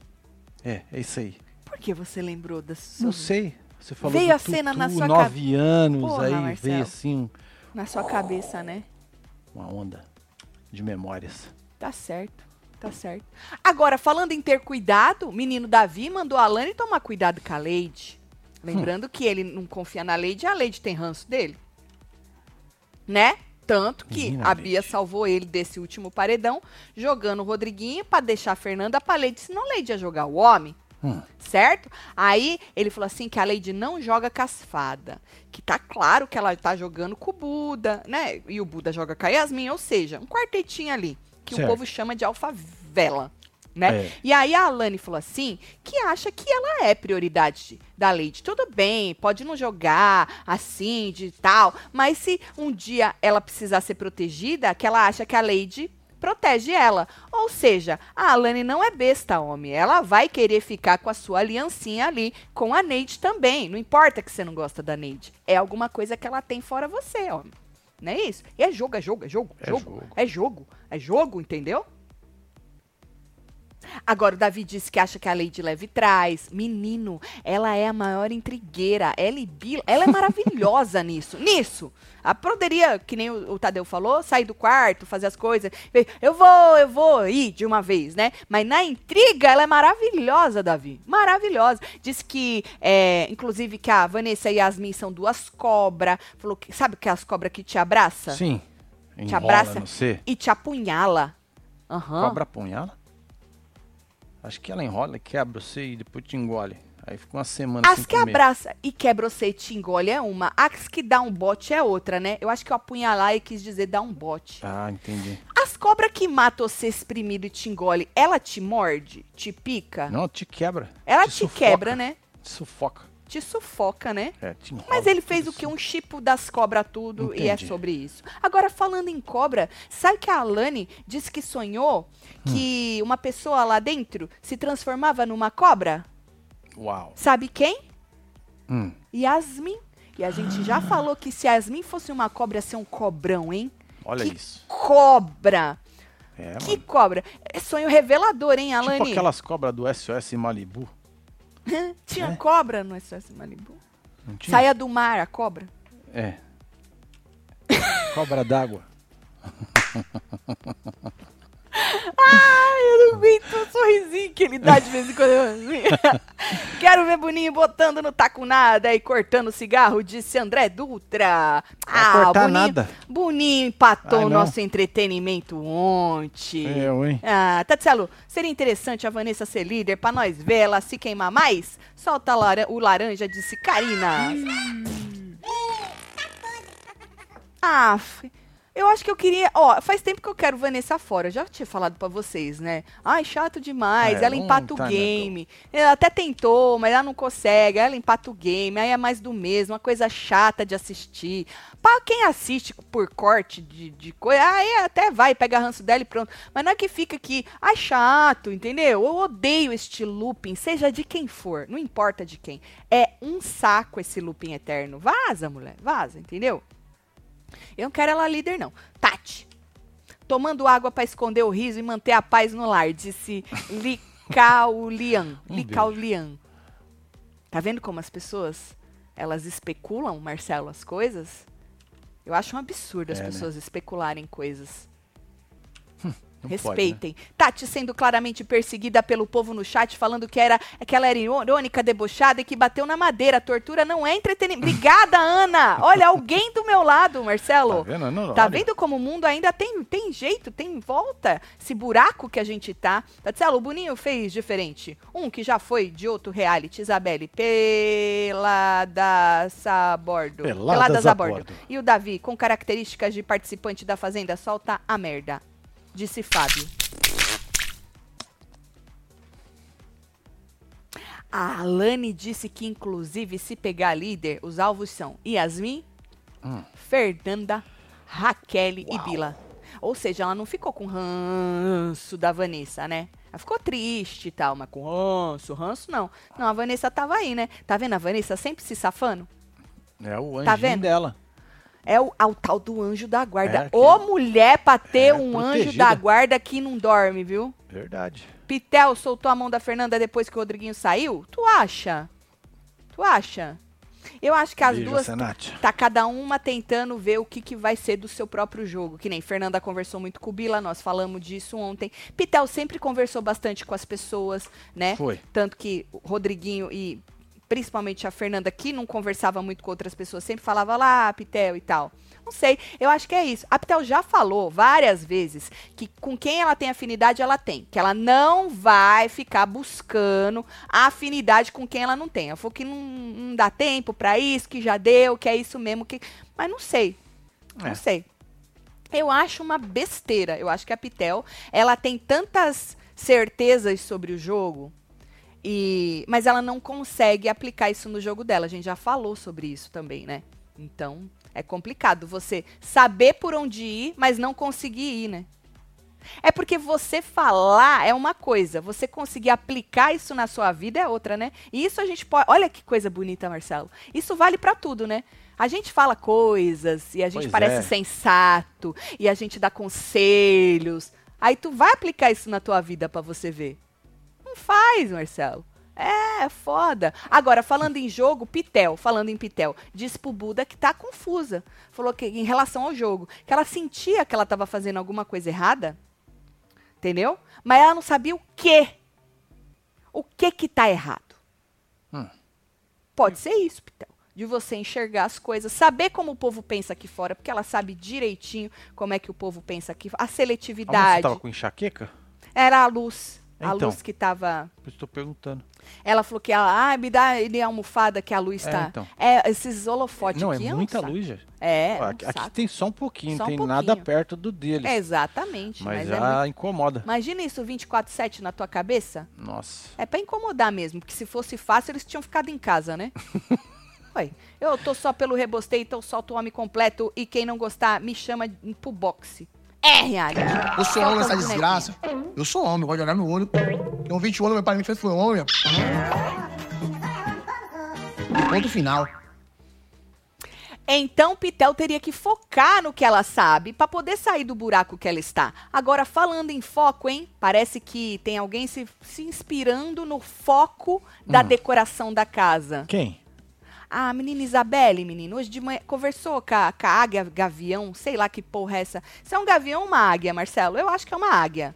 É, é isso aí. Por que você lembrou das Não suas- sei. Você falou Veio a cena na Tutu, sua nove anos, Porra, aí Marcelo. veio assim na sua cabeça, né? uma onda de memórias. Tá certo, tá certo. Agora, falando em ter cuidado, o menino Davi mandou a Alane tomar cuidado com a Leide. Lembrando que ele não confia na Leide e a Leide tem ranço dele. Né? Tanto que Menina a Bia salvou ele desse último paredão, jogando o Rodriguinho pra deixar a Fernanda pra Leide, senão a Leide ia jogar o homem. Hum. Certo? Aí ele falou assim que a Lady não joga casfada. Que tá claro que ela tá jogando com o Buda, né? E o Buda joga com a Yasmin, ou seja, um quartetinho ali. Que Certo. o povo chama de alfavela. Né? É. E aí a Alane falou assim que acha que ela é prioridade da Lady. Tudo bem, pode não jogar assim, de tal, mas se um dia ela precisar ser protegida, que ela acha que a Lady protege ela. Ou seja, a Alane não é besta, homem. Ela vai querer ficar com a sua aliancinha ali com a Neide também. Não importa que você não gosta da Neide. É alguma coisa que ela tem fora você, homem. Não é isso? E é jogo, é jogo, é jogo, É jogo, jogo. é jogo, é jogo, entendeu? Agora, o Davi disse que acha que a Lady leve trás. Menino, ela é a maior intrigueira. Ela e Bila, ela é maravilhosa nisso. Nisso. Ela poderia, que nem o, o Tadeu falou, sair do quarto, fazer as coisas. Eu vou, eu vou ir de uma vez, né? Mas na intriga, ela é maravilhosa, Davi. Maravilhosa. Diz que, é, inclusive, que a Vanessa e a Yasmin são duas cobras. Falou que, sabe que é as cobras que te abraça? Sim. Te Enrola abraça no C. e te apunhala. Aham. Cobra punhala? Acho que ela enrola, quebra você e depois te engole. Aí fica uma semana As que comer. abraça e quebra você e te engole é uma. As que dá um bote é outra, né? Eu acho que o apunhalar e quis dizer dar um bote. Ah, entendi. As cobras que matam você espremido e te engole, ela te morde? Te pica? Não, te quebra. ela te, sufoca, quebra, né? Te sufoca. Te sufoca, né? É, te enrola. Mas ele fez o assim. quê? Um chipo das cobras tudo e é Entendi. sobre isso. Agora, falando em cobra, sabe que a Alane disse que sonhou Hum. que uma pessoa lá dentro se transformava numa cobra? Uau. Sabe quem? Hum. Yasmin. E a gente já falou que se Yasmin fosse uma cobra, ia ser um cobrão, hein? Olha que isso. cobra! É, que mano. cobra! É sonho revelador, hein, Alane? Tipo aquelas cobras do SOS Malibu. Tinha né? cobra no SOS Malibu? Não tinha? Saia do mar, a cobra. É. Cobra d'água. Ai, eu não aguento o sorrisinho que ele dá de vez em quando. assim. Quero ver Boninho botando no taco nada e cortando cigarro, disse André Dutra. Ah, cortar Boninho, nada. Boninho empatou Ai, o nosso entretenimento ontem. Eu, hein? Ah, Tatselo, seria interessante a Vanessa ser líder pra nós ver ela se queimar mais? Solta lara- o laranja, disse Karina. Ah, f- eu acho que eu queria. Ó, faz tempo que eu quero Vanessa fora. Eu já tinha falado pra vocês, né? Ai, chato demais. É, ela empata o long time game. Ela até tentou, mas ela não consegue. Ela empata o game. Aí é mais do mesmo. Uma coisa chata de assistir. Pra quem assiste por corte de, de coisa, aí até vai, pega ranço dela e pronto. Mas não é que fica aqui, ai, chato, entendeu? Eu odeio este looping, seja de quem for, não importa de quem. É um saco esse looping eterno. Vaza, mulher, vaza, entendeu? Eu não quero ela líder, não. Tati. Tomando água pra esconder o riso e manter a paz no lar, disse Li Licaulian. Um Licaulian. Tá vendo como as pessoas, elas especulam, Marcelo, as coisas? Eu acho um absurdo as É, né? pessoas especularem coisas. Não pode, né? Respeitem. Tati sendo claramente perseguida pelo povo no chat, falando que, era, que ela era irônica, debochada e que bateu na madeira. Tortura não é entretenimento. Obrigada, Ana! Olha, alguém do meu lado, Marcelo. Tá vendo? Não, Tá vendo como o mundo ainda tem, tem jeito, tem volta? Esse buraco que a gente tá. Tatielo, o Boninho fez diferente. Um que já foi de outro reality, Isabelle, Peladas a bordo. Peladas a bordo. E o Davi, com características de participante da Fazenda, solta a merda. Disse Fábio. A Alane disse que, inclusive, se pegar líder, os alvos são Yasmin, Hum. Fernanda, Raquel e Bila. Ou seja, ela não ficou com ranço da Vanessa, né? Ela ficou triste e tal, mas com ranço, ranço não. Não, a Vanessa tava aí, né? Tá vendo a Vanessa sempre se safando? É o anjinho Tá vendo? dela. É o, ao tal do anjo da guarda. É, Ô, mulher pra ter É, um anjo protegida. da guarda que não dorme, viu? Verdade. Pitel soltou a mão da Fernanda depois que o Rodriguinho saiu? Tu acha? Tu acha? Eu acho que as Beijo, duas Senate. tá cada uma tentando ver o que, que vai ser do seu próprio jogo. Que nem Fernanda conversou muito com o Bila, nós falamos disso ontem. Pitel sempre conversou bastante com as pessoas, né? Foi. Tanto que o Rodriguinho e principalmente a Fernanda, que não conversava muito com outras pessoas, sempre falava lá, Pitel e tal. Não sei, eu acho que é isso. A Pitel já falou várias vezes que com quem ela tem afinidade, ela tem. Que ela não vai ficar buscando a afinidade com quem ela não tem. Ela falou que não, não dá tempo pra isso, que já deu, que é isso mesmo. que Mas não sei. Não É. sei. Eu acho uma besteira. Eu acho que a Pitel, ela tem tantas certezas sobre o jogo, e mas ela não consegue aplicar isso no jogo dela. A gente já falou sobre isso também, né? Então, é complicado você saber por onde ir, mas não conseguir ir, né? É porque você falar é uma coisa, você conseguir aplicar isso na sua vida é outra, né? E isso a gente pode. Olha que coisa bonita, Marcelo. Isso vale pra tudo, né? A gente fala coisas e a gente Pois parece é. sensato e a gente dá conselhos. Aí tu vai aplicar isso na tua vida pra você ver. Faz, Marcelo. É, é foda. Agora, falando em jogo, Pitel, falando em Pitel, disse pro Buda que tá confusa. Falou que em relação ao jogo, que ela sentia que ela tava fazendo alguma coisa errada, entendeu? Mas ela não sabia o quê. O que que tá errado. Hum. Pode ser isso, Pitel. De você enxergar as coisas, saber como o povo pensa aqui fora, porque ela sabe direitinho como é que o povo pensa aqui. A A moça seletividade. tava com enxaqueca? Era a luz. A Então. luz que tava. Tô perguntando. Ela falou que ela, ah, me dá ele a almofada que a luz É, tá. então. É, esses holofotes não, é aqui um muita saco. luz, já. É, Ó, um aqui, aqui tem só um pouquinho, Só não um tem nada pouquinho. perto do deles. É, exatamente. mas Mas, é já muito... incomoda. Imagina isso 24-7 na tua cabeça. Nossa. É pra incomodar mesmo, porque se fosse fácil, eles tinham ficado em casa, né? Oi, eu tô só pelo rebosteio, então solto o homem completo e quem não gostar, me chama pro boxe. É, reality. Eu sou homem nessa os desgraça. Eu sou homem, eu gosto de olhar no olho. Tenho 20 anos, meu pai me fez foi homem. Ponto final. Então, Pitel teria que focar no que ela sabe para poder sair do buraco que ela está. Agora, falando em foco, hein? Parece que tem alguém se, se inspirando no foco da Hum. decoração da casa. Quem? Ah, a menina Isabelle, menino, hoje de manhã conversou com a, com a águia gavião, sei lá que porra é essa. Se é um gavião ou uma águia, Marcelo? Eu acho que é uma águia.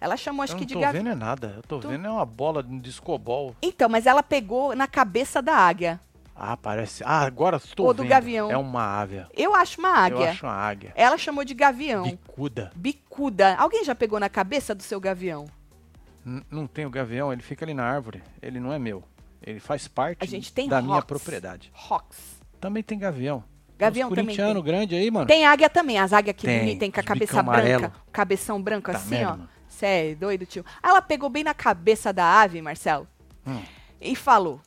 Ela chamou, acho eu que não de tô gavião. vendo é nada. Eu tô Tu- vendo é uma bola de discobol. Então, mas ela pegou na cabeça da águia. Ah, parece. Ah, agora estou Ou do vendo. gavião. É uma ave. Eu acho uma águia. Eu acho uma águia. Ela chamou de gavião. Bicuda. Bicuda. Alguém já pegou na cabeça do seu gavião? N- não tem o gavião, ele fica ali na árvore. Ele não é meu. Ele faz parte tem da minha propriedade. Rox. Também tem gavião. Gavião Uns também tem. grande aí, mano. Tem águia também, as águias que Tem, bonitas, com a os cabeça branca, amarelo. cabeção branco Tá assim, merda, ó. Cê é doido, tio. Aí ela pegou bem na cabeça da ave, Marcelo, Hum. e falou: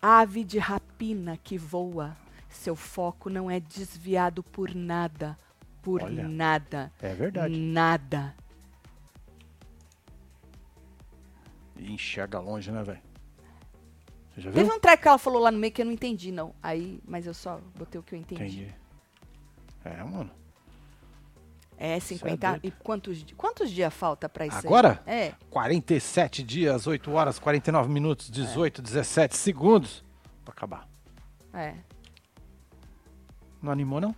Ave de rapina que voa, seu foco não é desviado por nada, por Olha, nada, É verdade. nada. E enxerga longe, né, velho? Já viu? Teve um treco que ela falou lá no meio que eu não entendi, não. Aí, mas eu só botei o que eu entendi. Entendi. É, mano. É, 50. doido. e quantos, quantos dias falta pra isso aí? Agora? É. 47 dias, 8 horas, 49 minutos, 18, 17 segundos pra acabar. É. Não animou, não?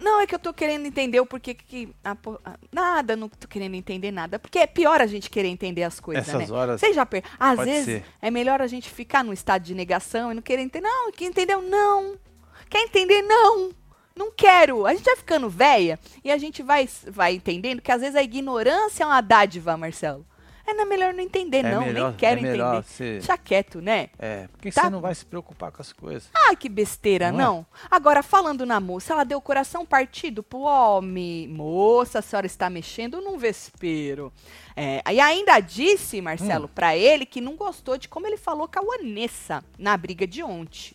Não, é que eu tô querendo entender o porquê que. a a- nada, não tô querendo entender nada. Porque é pior a gente querer entender as coisas, Essas né? horas Vocês já per... Às vezes ser. é melhor a gente ficar num estado de negação e não querer entender. Não, que entendeu? Não. Quer entender? Não. Não quero. A gente vai ficando velha e a gente vai, vai entendendo que às vezes a ignorância é uma dádiva, Marcelo. É não é melhor não entender, É não. melhor- Nem quero é entender. você- Deixa quieto, né? É, porque Tá. você não vai se preocupar com as coisas. Ai, que besteira, Não é? não. Agora, falando na moça, ela deu o coração partido pro homem. Moça, a senhora está mexendo num vespeiro. É, e ainda disse, Marcelo, Hum. pra ele que não gostou de como ele falou com a Vanessa na briga de ontem.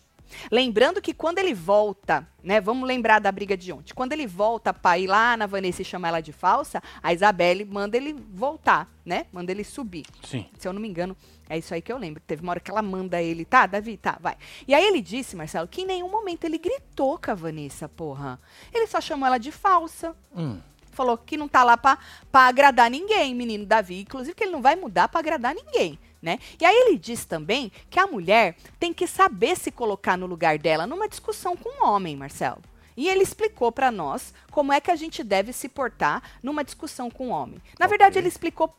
Lembrando que quando ele volta, né? Vamos lembrar da briga de ontem. Quando ele volta pra ir lá na Vanessa e chamar ela de falsa, a Isabelle manda ele voltar, né? Manda ele subir. Sim. Se eu não me engano, é isso aí que eu lembro. Teve uma hora que ela manda ele, tá, Davi, tá, vai. E aí ele disse, Marcelo, que em nenhum momento ele gritou com a Vanessa, porra. Ele só chamou ela de falsa. Hum. Falou que não tá lá pra agradar ninguém, menino Davi. Inclusive que ele não vai mudar pra agradar ninguém, né? E aí ele diz também que a mulher tem que saber se colocar no lugar dela numa discussão com um homem, Marcelo. E ele explicou pra nós como é que a gente deve se portar numa discussão com um homem. Na verdade, Ok. ele explicou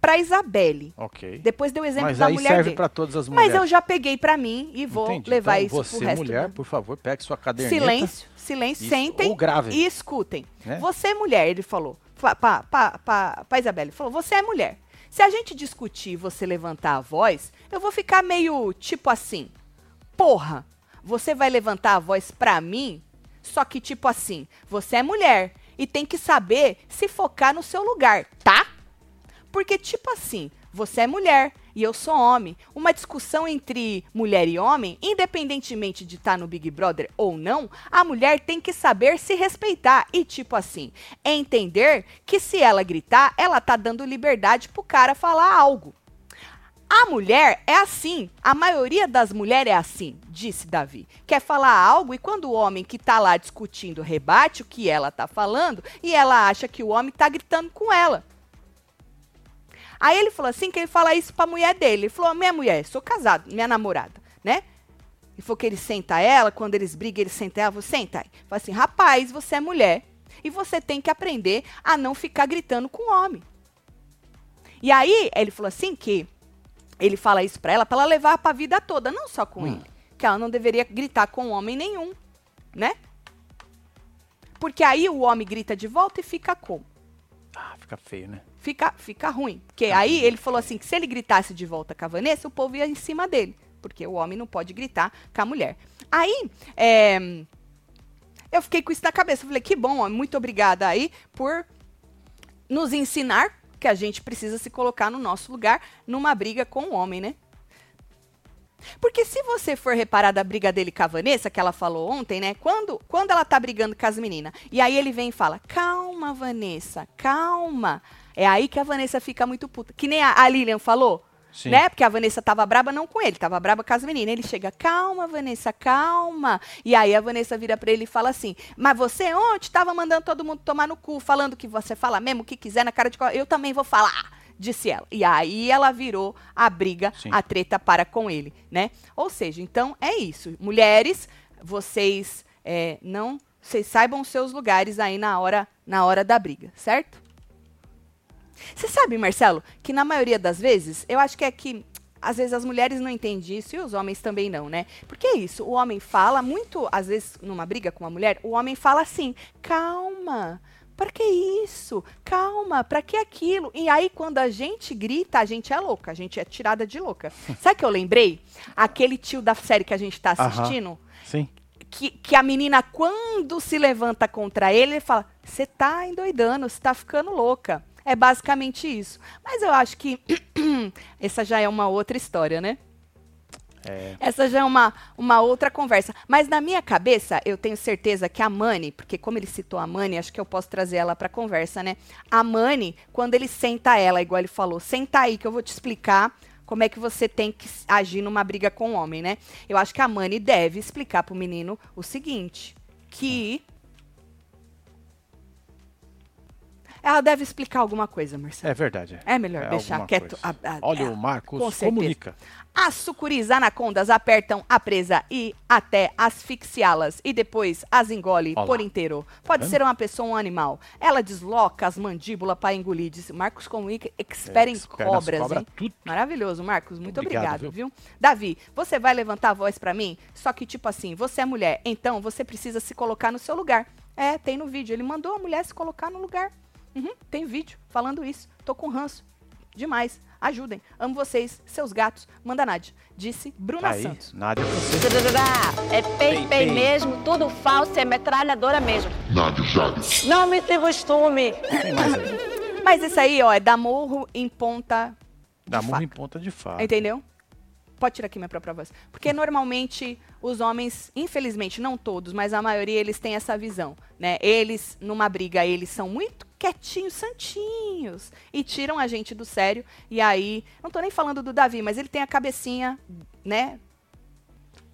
pra Isabelle. Ok. Depois deu o exemplo Mas da aí mulher serve pra todas as Mas mulheres. eu já peguei pra mim e vou Entendi. levar então, isso você, pro resto mulher, da... por favor, pegue sua caderneta. Silêncio, silêncio, Isso, sentem e escutem. Né? Você é mulher, ele falou. Pra Isabelle, ele falou, você é mulher. Se a gente discutir e você levantar a voz, eu vou ficar meio tipo assim, porra, você vai levantar a voz pra mim? Só que tipo assim, você é mulher e tem que saber se focar no seu lugar, tá? Porque, tipo assim, você é mulher e eu sou homem. Uma discussão entre mulher e homem, independentemente de estar no Big Brother ou não, a mulher tem que saber se respeitar. E, tipo assim, entender que se ela gritar, ela tá dando liberdade pro cara falar algo. A mulher é assim. A maioria das mulheres é assim, disse Davi. Quer falar algo e quando o homem que tá lá discutindo rebate o que ela tá falando e ela acha que o homem tá gritando com ela. Aí ele falou assim que ele fala isso pra mulher dele. Ele falou: "Minha mulher, sou casado, minha namorada, né? E falou que ele senta ela, quando eles brigam, ele senta ela, falou, senta aí. Fala assim, rapaz, você é mulher e você tem que aprender a não ficar gritando com o homem. E aí, ele falou assim que ele fala isso pra ela, pra ela levar pra vida toda, não só com ele. Que ela não deveria gritar com homem nenhum, né? Porque aí o homem grita de volta e fica como? Ah, fica feio, né? fica, fica ruim. Porque aí ele falou assim que se ele gritasse de volta com a Vanessa, o povo ia em cima dele. Porque o homem não pode gritar com a mulher. Aí, é, eu fiquei com isso na cabeça. Falei, que bom, ó, muito obrigada aí por nos ensinar que a gente precisa se colocar no nosso lugar numa briga com o homem, né? Porque se você for reparar da briga dele com a Vanessa, que ela falou ontem, né? Quando, quando ela tá brigando com as meninas, e aí ele vem e fala: Calma, Vanessa, calma. É aí que a Vanessa fica muito puta. Que nem a, a Lilian falou, Sim. né? Porque a Vanessa tava braba não com ele, tava braba com as meninas. Ele chega: Calma, Vanessa, calma. E aí a Vanessa vira pra ele e fala assim: Mas você ontem tava mandando todo mundo tomar no cu, falando que você fala mesmo o que quiser na cara de. Eu também vou falar disse ela. E aí ela virou a briga, Sim. a treta para com ele, né? Ou seja, então é isso. Mulheres, vocês é, não, vocês saibam os seus lugares aí na hora, na hora da briga, certo? Você sabe, Marcelo, que na maioria das vezes, eu acho que é que às vezes as mulheres não entendem isso e os homens também não, né? Porque é isso, o homem fala muito, às vezes numa briga com uma mulher, o homem fala assim: "Calma, para que isso? Calma, para que aquilo?" E aí quando a gente grita, a gente é louca, a gente é tirada de louca. Sabe que eu lembrei? Aquele tio da série que a gente tá Aham. assistindo, Sim. que, que a menina, quando se levanta contra ele, ele fala: Você tá endoidando, você tá ficando louca. É basicamente isso. Mas eu acho que essa já é uma outra história, né? É. Essa já é uma, uma outra conversa. Mas na minha cabeça, eu tenho certeza que a Mani, porque como ele citou a Mani, acho que eu posso trazer ela pra conversa, né? A Mani, quando ele senta ela, igual ele falou, senta aí que eu vou te explicar como é que você tem que agir numa briga com o homem, né? Eu acho que a Mani deve explicar pro menino o seguinte, que Ela deve explicar alguma coisa, Marcelo. É verdade. É melhor deixar alguma quieto. a- a- Olha, a- o Marcos com comunica. As sucuris anacondas apertam a presa e até asfixiá-las e depois as engole Olha lá. por inteiro. Pode vendo? ser uma pessoa ou um animal. Ela desloca as mandíbulas para engolir. Disse Marcos comunica, expert em É, cobras, cobras, hein? tudo. Maravilhoso, Marcos. Muito Obrigado, obrigado, viu? viu? Davi, você vai levantar a voz pra mim? Só que tipo assim, você é mulher, então você precisa se colocar no seu lugar. É, tem no vídeo. Ele mandou a mulher se colocar no lugar. Uhum, tem vídeo falando isso. Tô com ranço. Demais. Ajudem. Amo vocês, seus gatos. Manda Nádia. Disse Bruna Aí, Santos. Nádia, É pei, Pei, pei pei. mesmo, tudo falso, é metralhadora mesmo. Não me se costume. Tem mais aí. Mas isso aí, ó, é dar morro em ponta. murro faca. em ponta de faca. Entendeu? Pode tirar aqui minha própria voz. Porque normalmente os homens, infelizmente, não todos, mas a maioria, eles têm essa visão, né? Eles, numa briga, eles são muito quietinhos, santinhos, e tiram a gente do sério. E aí, não tô nem falando do Davi, mas ele tem a cabecinha, né,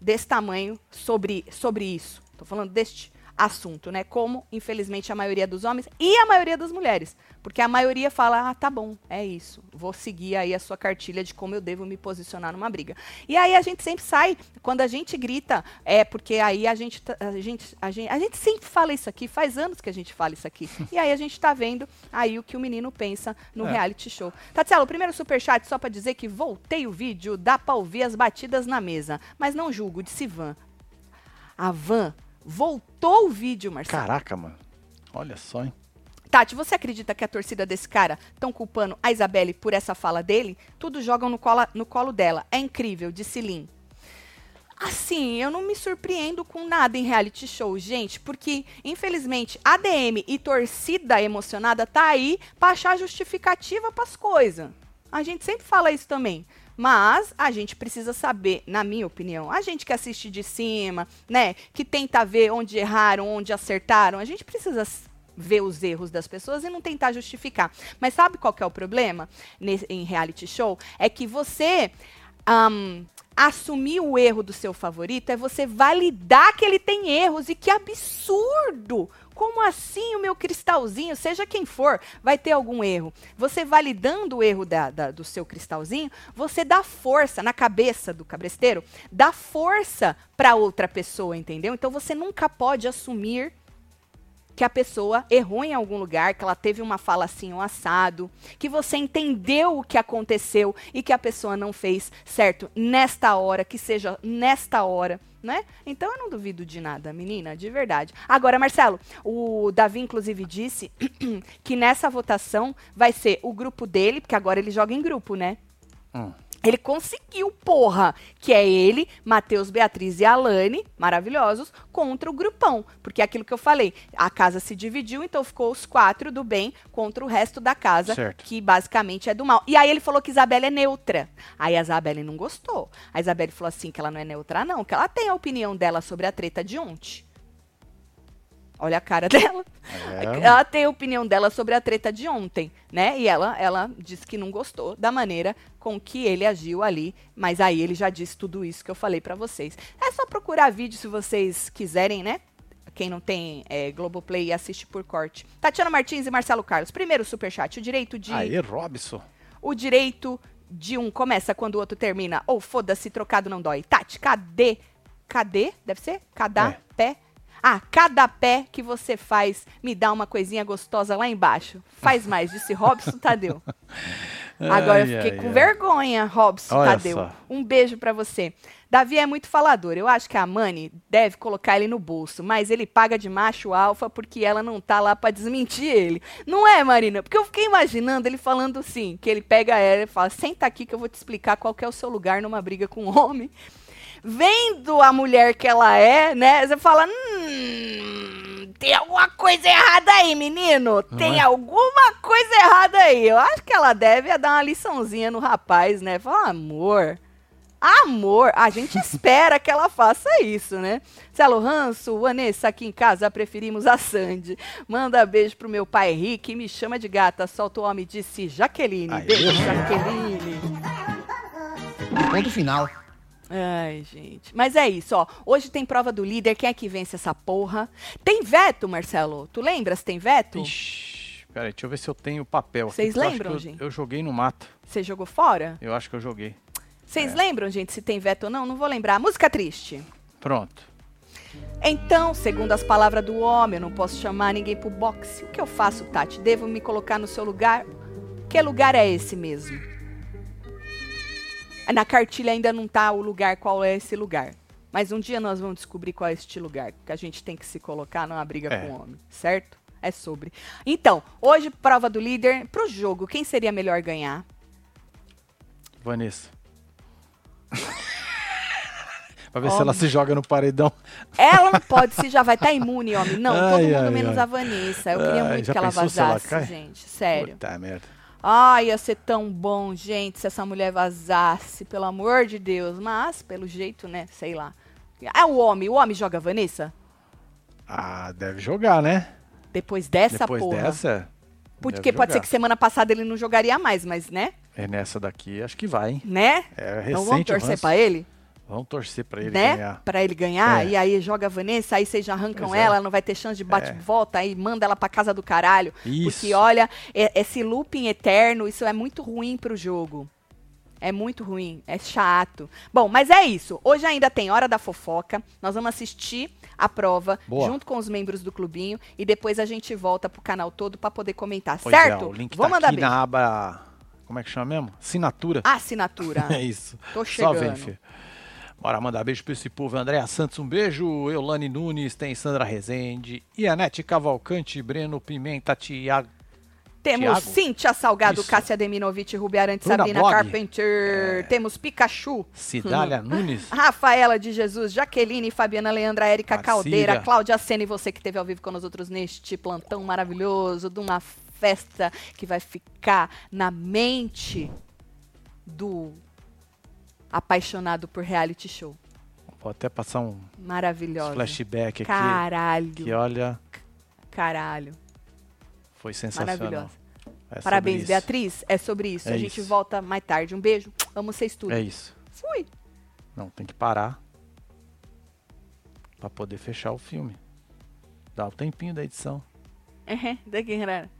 desse tamanho sobre, sobre isso. Tô falando deste assunto, né? Como, infelizmente, a maioria dos homens e a maioria das mulheres. Porque a maioria fala, ah, tá bom, é isso. Vou seguir aí a sua cartilha de como eu devo me posicionar numa briga. E aí a gente sempre sai, quando a gente grita, é porque aí a gente, tá- a gente, a gente, a gente sempre fala isso aqui, faz anos que a gente fala isso aqui. E aí a gente tá vendo aí o que o menino pensa no É. reality show. Tatiana, o primeiro superchat só pra dizer que voltei o vídeo, dá pra ouvir as batidas na mesa. Mas não julgo, disse Van. A Van voltou o vídeo, Marcelo. Caraca, mano. Olha só, hein? Tati, você acredita que a torcida desse cara estão culpando a Isabelle por essa fala dele? Tudo jogam no colo, no colo dela. É incrível, disse Lin. Assim, eu não me surpreendo com nada em reality show, gente, porque, infelizmente, ADM e torcida emocionada tá aí pra achar justificativa pras coisas. A gente sempre fala isso também. Mas a gente precisa saber, na minha opinião, a gente que assiste de cima, né, que tenta ver onde erraram, onde acertaram, a gente precisa ver os erros das pessoas e não tentar justificar. Mas sabe qual é o problema em reality show? É que você ahn, assumir o erro do seu favorito é você validar que ele tem erros e que absurdo! Como assim o meu cristalzinho, seja quem for, vai ter algum erro? Você validando o erro da- da- do seu cristalzinho, você dá força na cabeça do cabresteiro, dá força para outra pessoa, entendeu? Então você nunca pode assumir que a pessoa errou em algum lugar, que ela teve uma fala assim, um assado, que você entendeu o que aconteceu e que a pessoa não fez certo nesta hora, que seja nesta hora, né? Então eu não duvido de nada, menina, de verdade. Agora, Marcelo, o Davi inclusive disse que nessa votação vai ser o grupo dele, porque agora ele joga em grupo, né? Hum. Ele conseguiu, porra, que é ele, Matheus, Beatriz e Alane, maravilhosos, contra o grupão. Porque é aquilo que eu falei, a casa se dividiu, então ficou os quatro do bem contra o resto da casa, Certo. que basicamente é do mal. E aí ele falou que Isabelle é neutra. Aí a Isabelle não gostou. A Isabelle falou assim que ela não é neutra, não, que ela tem a opinião dela sobre a treta de ontem. Olha a cara dela. É. Ela tem a opinião dela sobre a treta de ontem, né? E ela, ela disse que não gostou da maneira com que ele agiu ali, mas aí ele já disse tudo isso que eu falei pra vocês. É só procurar vídeo se vocês quiserem, né? Quem não tem é, Globoplay assiste por corte. Tatiana Martins e Marcelo Carlos. Primeiro superchat, o direito de Aí, Robson. o direito de um começa quando o outro termina. Ou foda-se, trocado não dói. Tati, cadê? Cadê? Deve ser? Cada É. Ah, cada pé que você faz me dá uma coisinha gostosa lá embaixo. Faz mais, disse Robson Tadeu. Agora eu fiquei ai, com ai. vergonha, Robson Olha Tadeu. só. Um beijo pra você. Davi é muito falador. Eu acho que a Mani deve colocar ele no bolso, mas ele paga de macho alfa porque ela não tá lá pra desmentir ele. Não é, Marina? Porque eu fiquei imaginando ele falando assim, que ele pega ela e fala: "Senta aqui que eu vou te explicar qual é o seu lugar numa briga com um homem". Vendo a mulher que ela é, né? Você fala: "Hum, tem alguma coisa errada aí, menino. Tem é? alguma coisa errada aí. Eu acho que ela deve dar uma liçãozinha no rapaz, né? Fala, amor, amor. A gente espera que ela faça isso, né? Celo Ranço, Vanessa, aqui em casa preferimos a Sandy. Manda beijo pro meu pai Henrique e me chama de gata. Solta o homem, disse Jaqueline. Beijo. Jaqueline. Ponto final. Ai, gente. Mas é isso, ó. Hoje tem prova do líder. Quem é que vence essa porra? Tem veto, Marcelo? Tu lembra se tem veto? Ixi, Peraí, deixa eu ver se eu tenho papel. Vocês lembram, eu- gente? Eu joguei no mato. Você jogou fora? Eu acho que eu joguei. Vocês É. lembram, gente, se tem veto ou não? Não vou lembrar. Música triste. Pronto. Então, segundo as palavras do homem, eu não posso chamar ninguém pro boxe. O que eu faço, Tati? Devo me colocar no seu lugar? Que lugar é esse mesmo? Na cartilha ainda não tá o lugar, qual é esse lugar. Mas um dia nós vamos descobrir qual é este lugar. Que a gente tem que se colocar numa briga É. com o homem, certo? É sobre. Então, hoje, prova do líder. Pro jogo, quem seria melhor ganhar? Vanessa. pra ver se Homem. ela se joga no paredão. Ela não pode, se já vai estar imune, homem. Não, todo Ai, mundo ai, menos ai. a Vanessa. Eu queria muito que ela se ela vazasse, cai? gente. Sério. Puta merda. Ai, ia ser tão bom, gente, se essa mulher vazasse, pelo amor de Deus. Mas, pelo jeito, né? Sei lá. É o homem. O homem joga Vanessa? Ah, deve jogar, né? Depois dessa Depois porra. dessa. Porque pode ser que semana passada ele não jogaria mais, mas, né? É nessa daqui, acho que vai, hein? Né? É recente então vamos torcer pra ele? Vamos torcer pra ele né? ganhar. Pra ele ganhar, É. e aí joga a Vanessa, aí vocês já arrancam Pois é. ela, não vai ter chance de bate-volta, aí manda ela pra casa do caralho. Isso. Porque, olha, é- esse looping eterno, isso é muito ruim pro jogo. É muito ruim, é chato. Bom, mas é isso. Hoje ainda tem Hora da Fofoca. Nós vamos assistir a prova Boa. junto com os membros do clubinho e depois a gente volta pro canal todo pra poder comentar, Pois é, certo? o link Vou tá mandar aqui beijo. na aba... Como é que chama mesmo? Assinatura. Assinatura. É isso. Tô Só chegando. vem, filho. Bora mandar beijo pra esse povo. Andréa Santos, um beijo. Eulane Nunes, tem Sandra Rezende. Ianete Cavalcante, Breno Pimenta, Tiago. Temos Thiago? Cíntia Salgado, Isso. Cássia Deminovich, Rubi Arantes, Bruna Sabrina Blog. Carpenter. Temos Pikachu. Cidália Nunes. Rafaela de Jesus, Jaqueline, Fabiana Leandra, Érica. Caldeira, Cláudia Sena e você que esteve ao vivo com nós outros neste plantão maravilhoso de uma festa que vai ficar na mente do apaixonado por reality show. Vou até passar um flashback aqui. Caralho. Que olha. Caralho. Foi sensacional. Maravilhosa. É Parabéns, Beatriz. É sobre isso. É a gente isso. volta mais tarde. Um beijo. Amo vocês tudo. É isso. Fui. Não, tem que parar para poder fechar o filme. Dá o tempinho da edição. É, daqui, galera.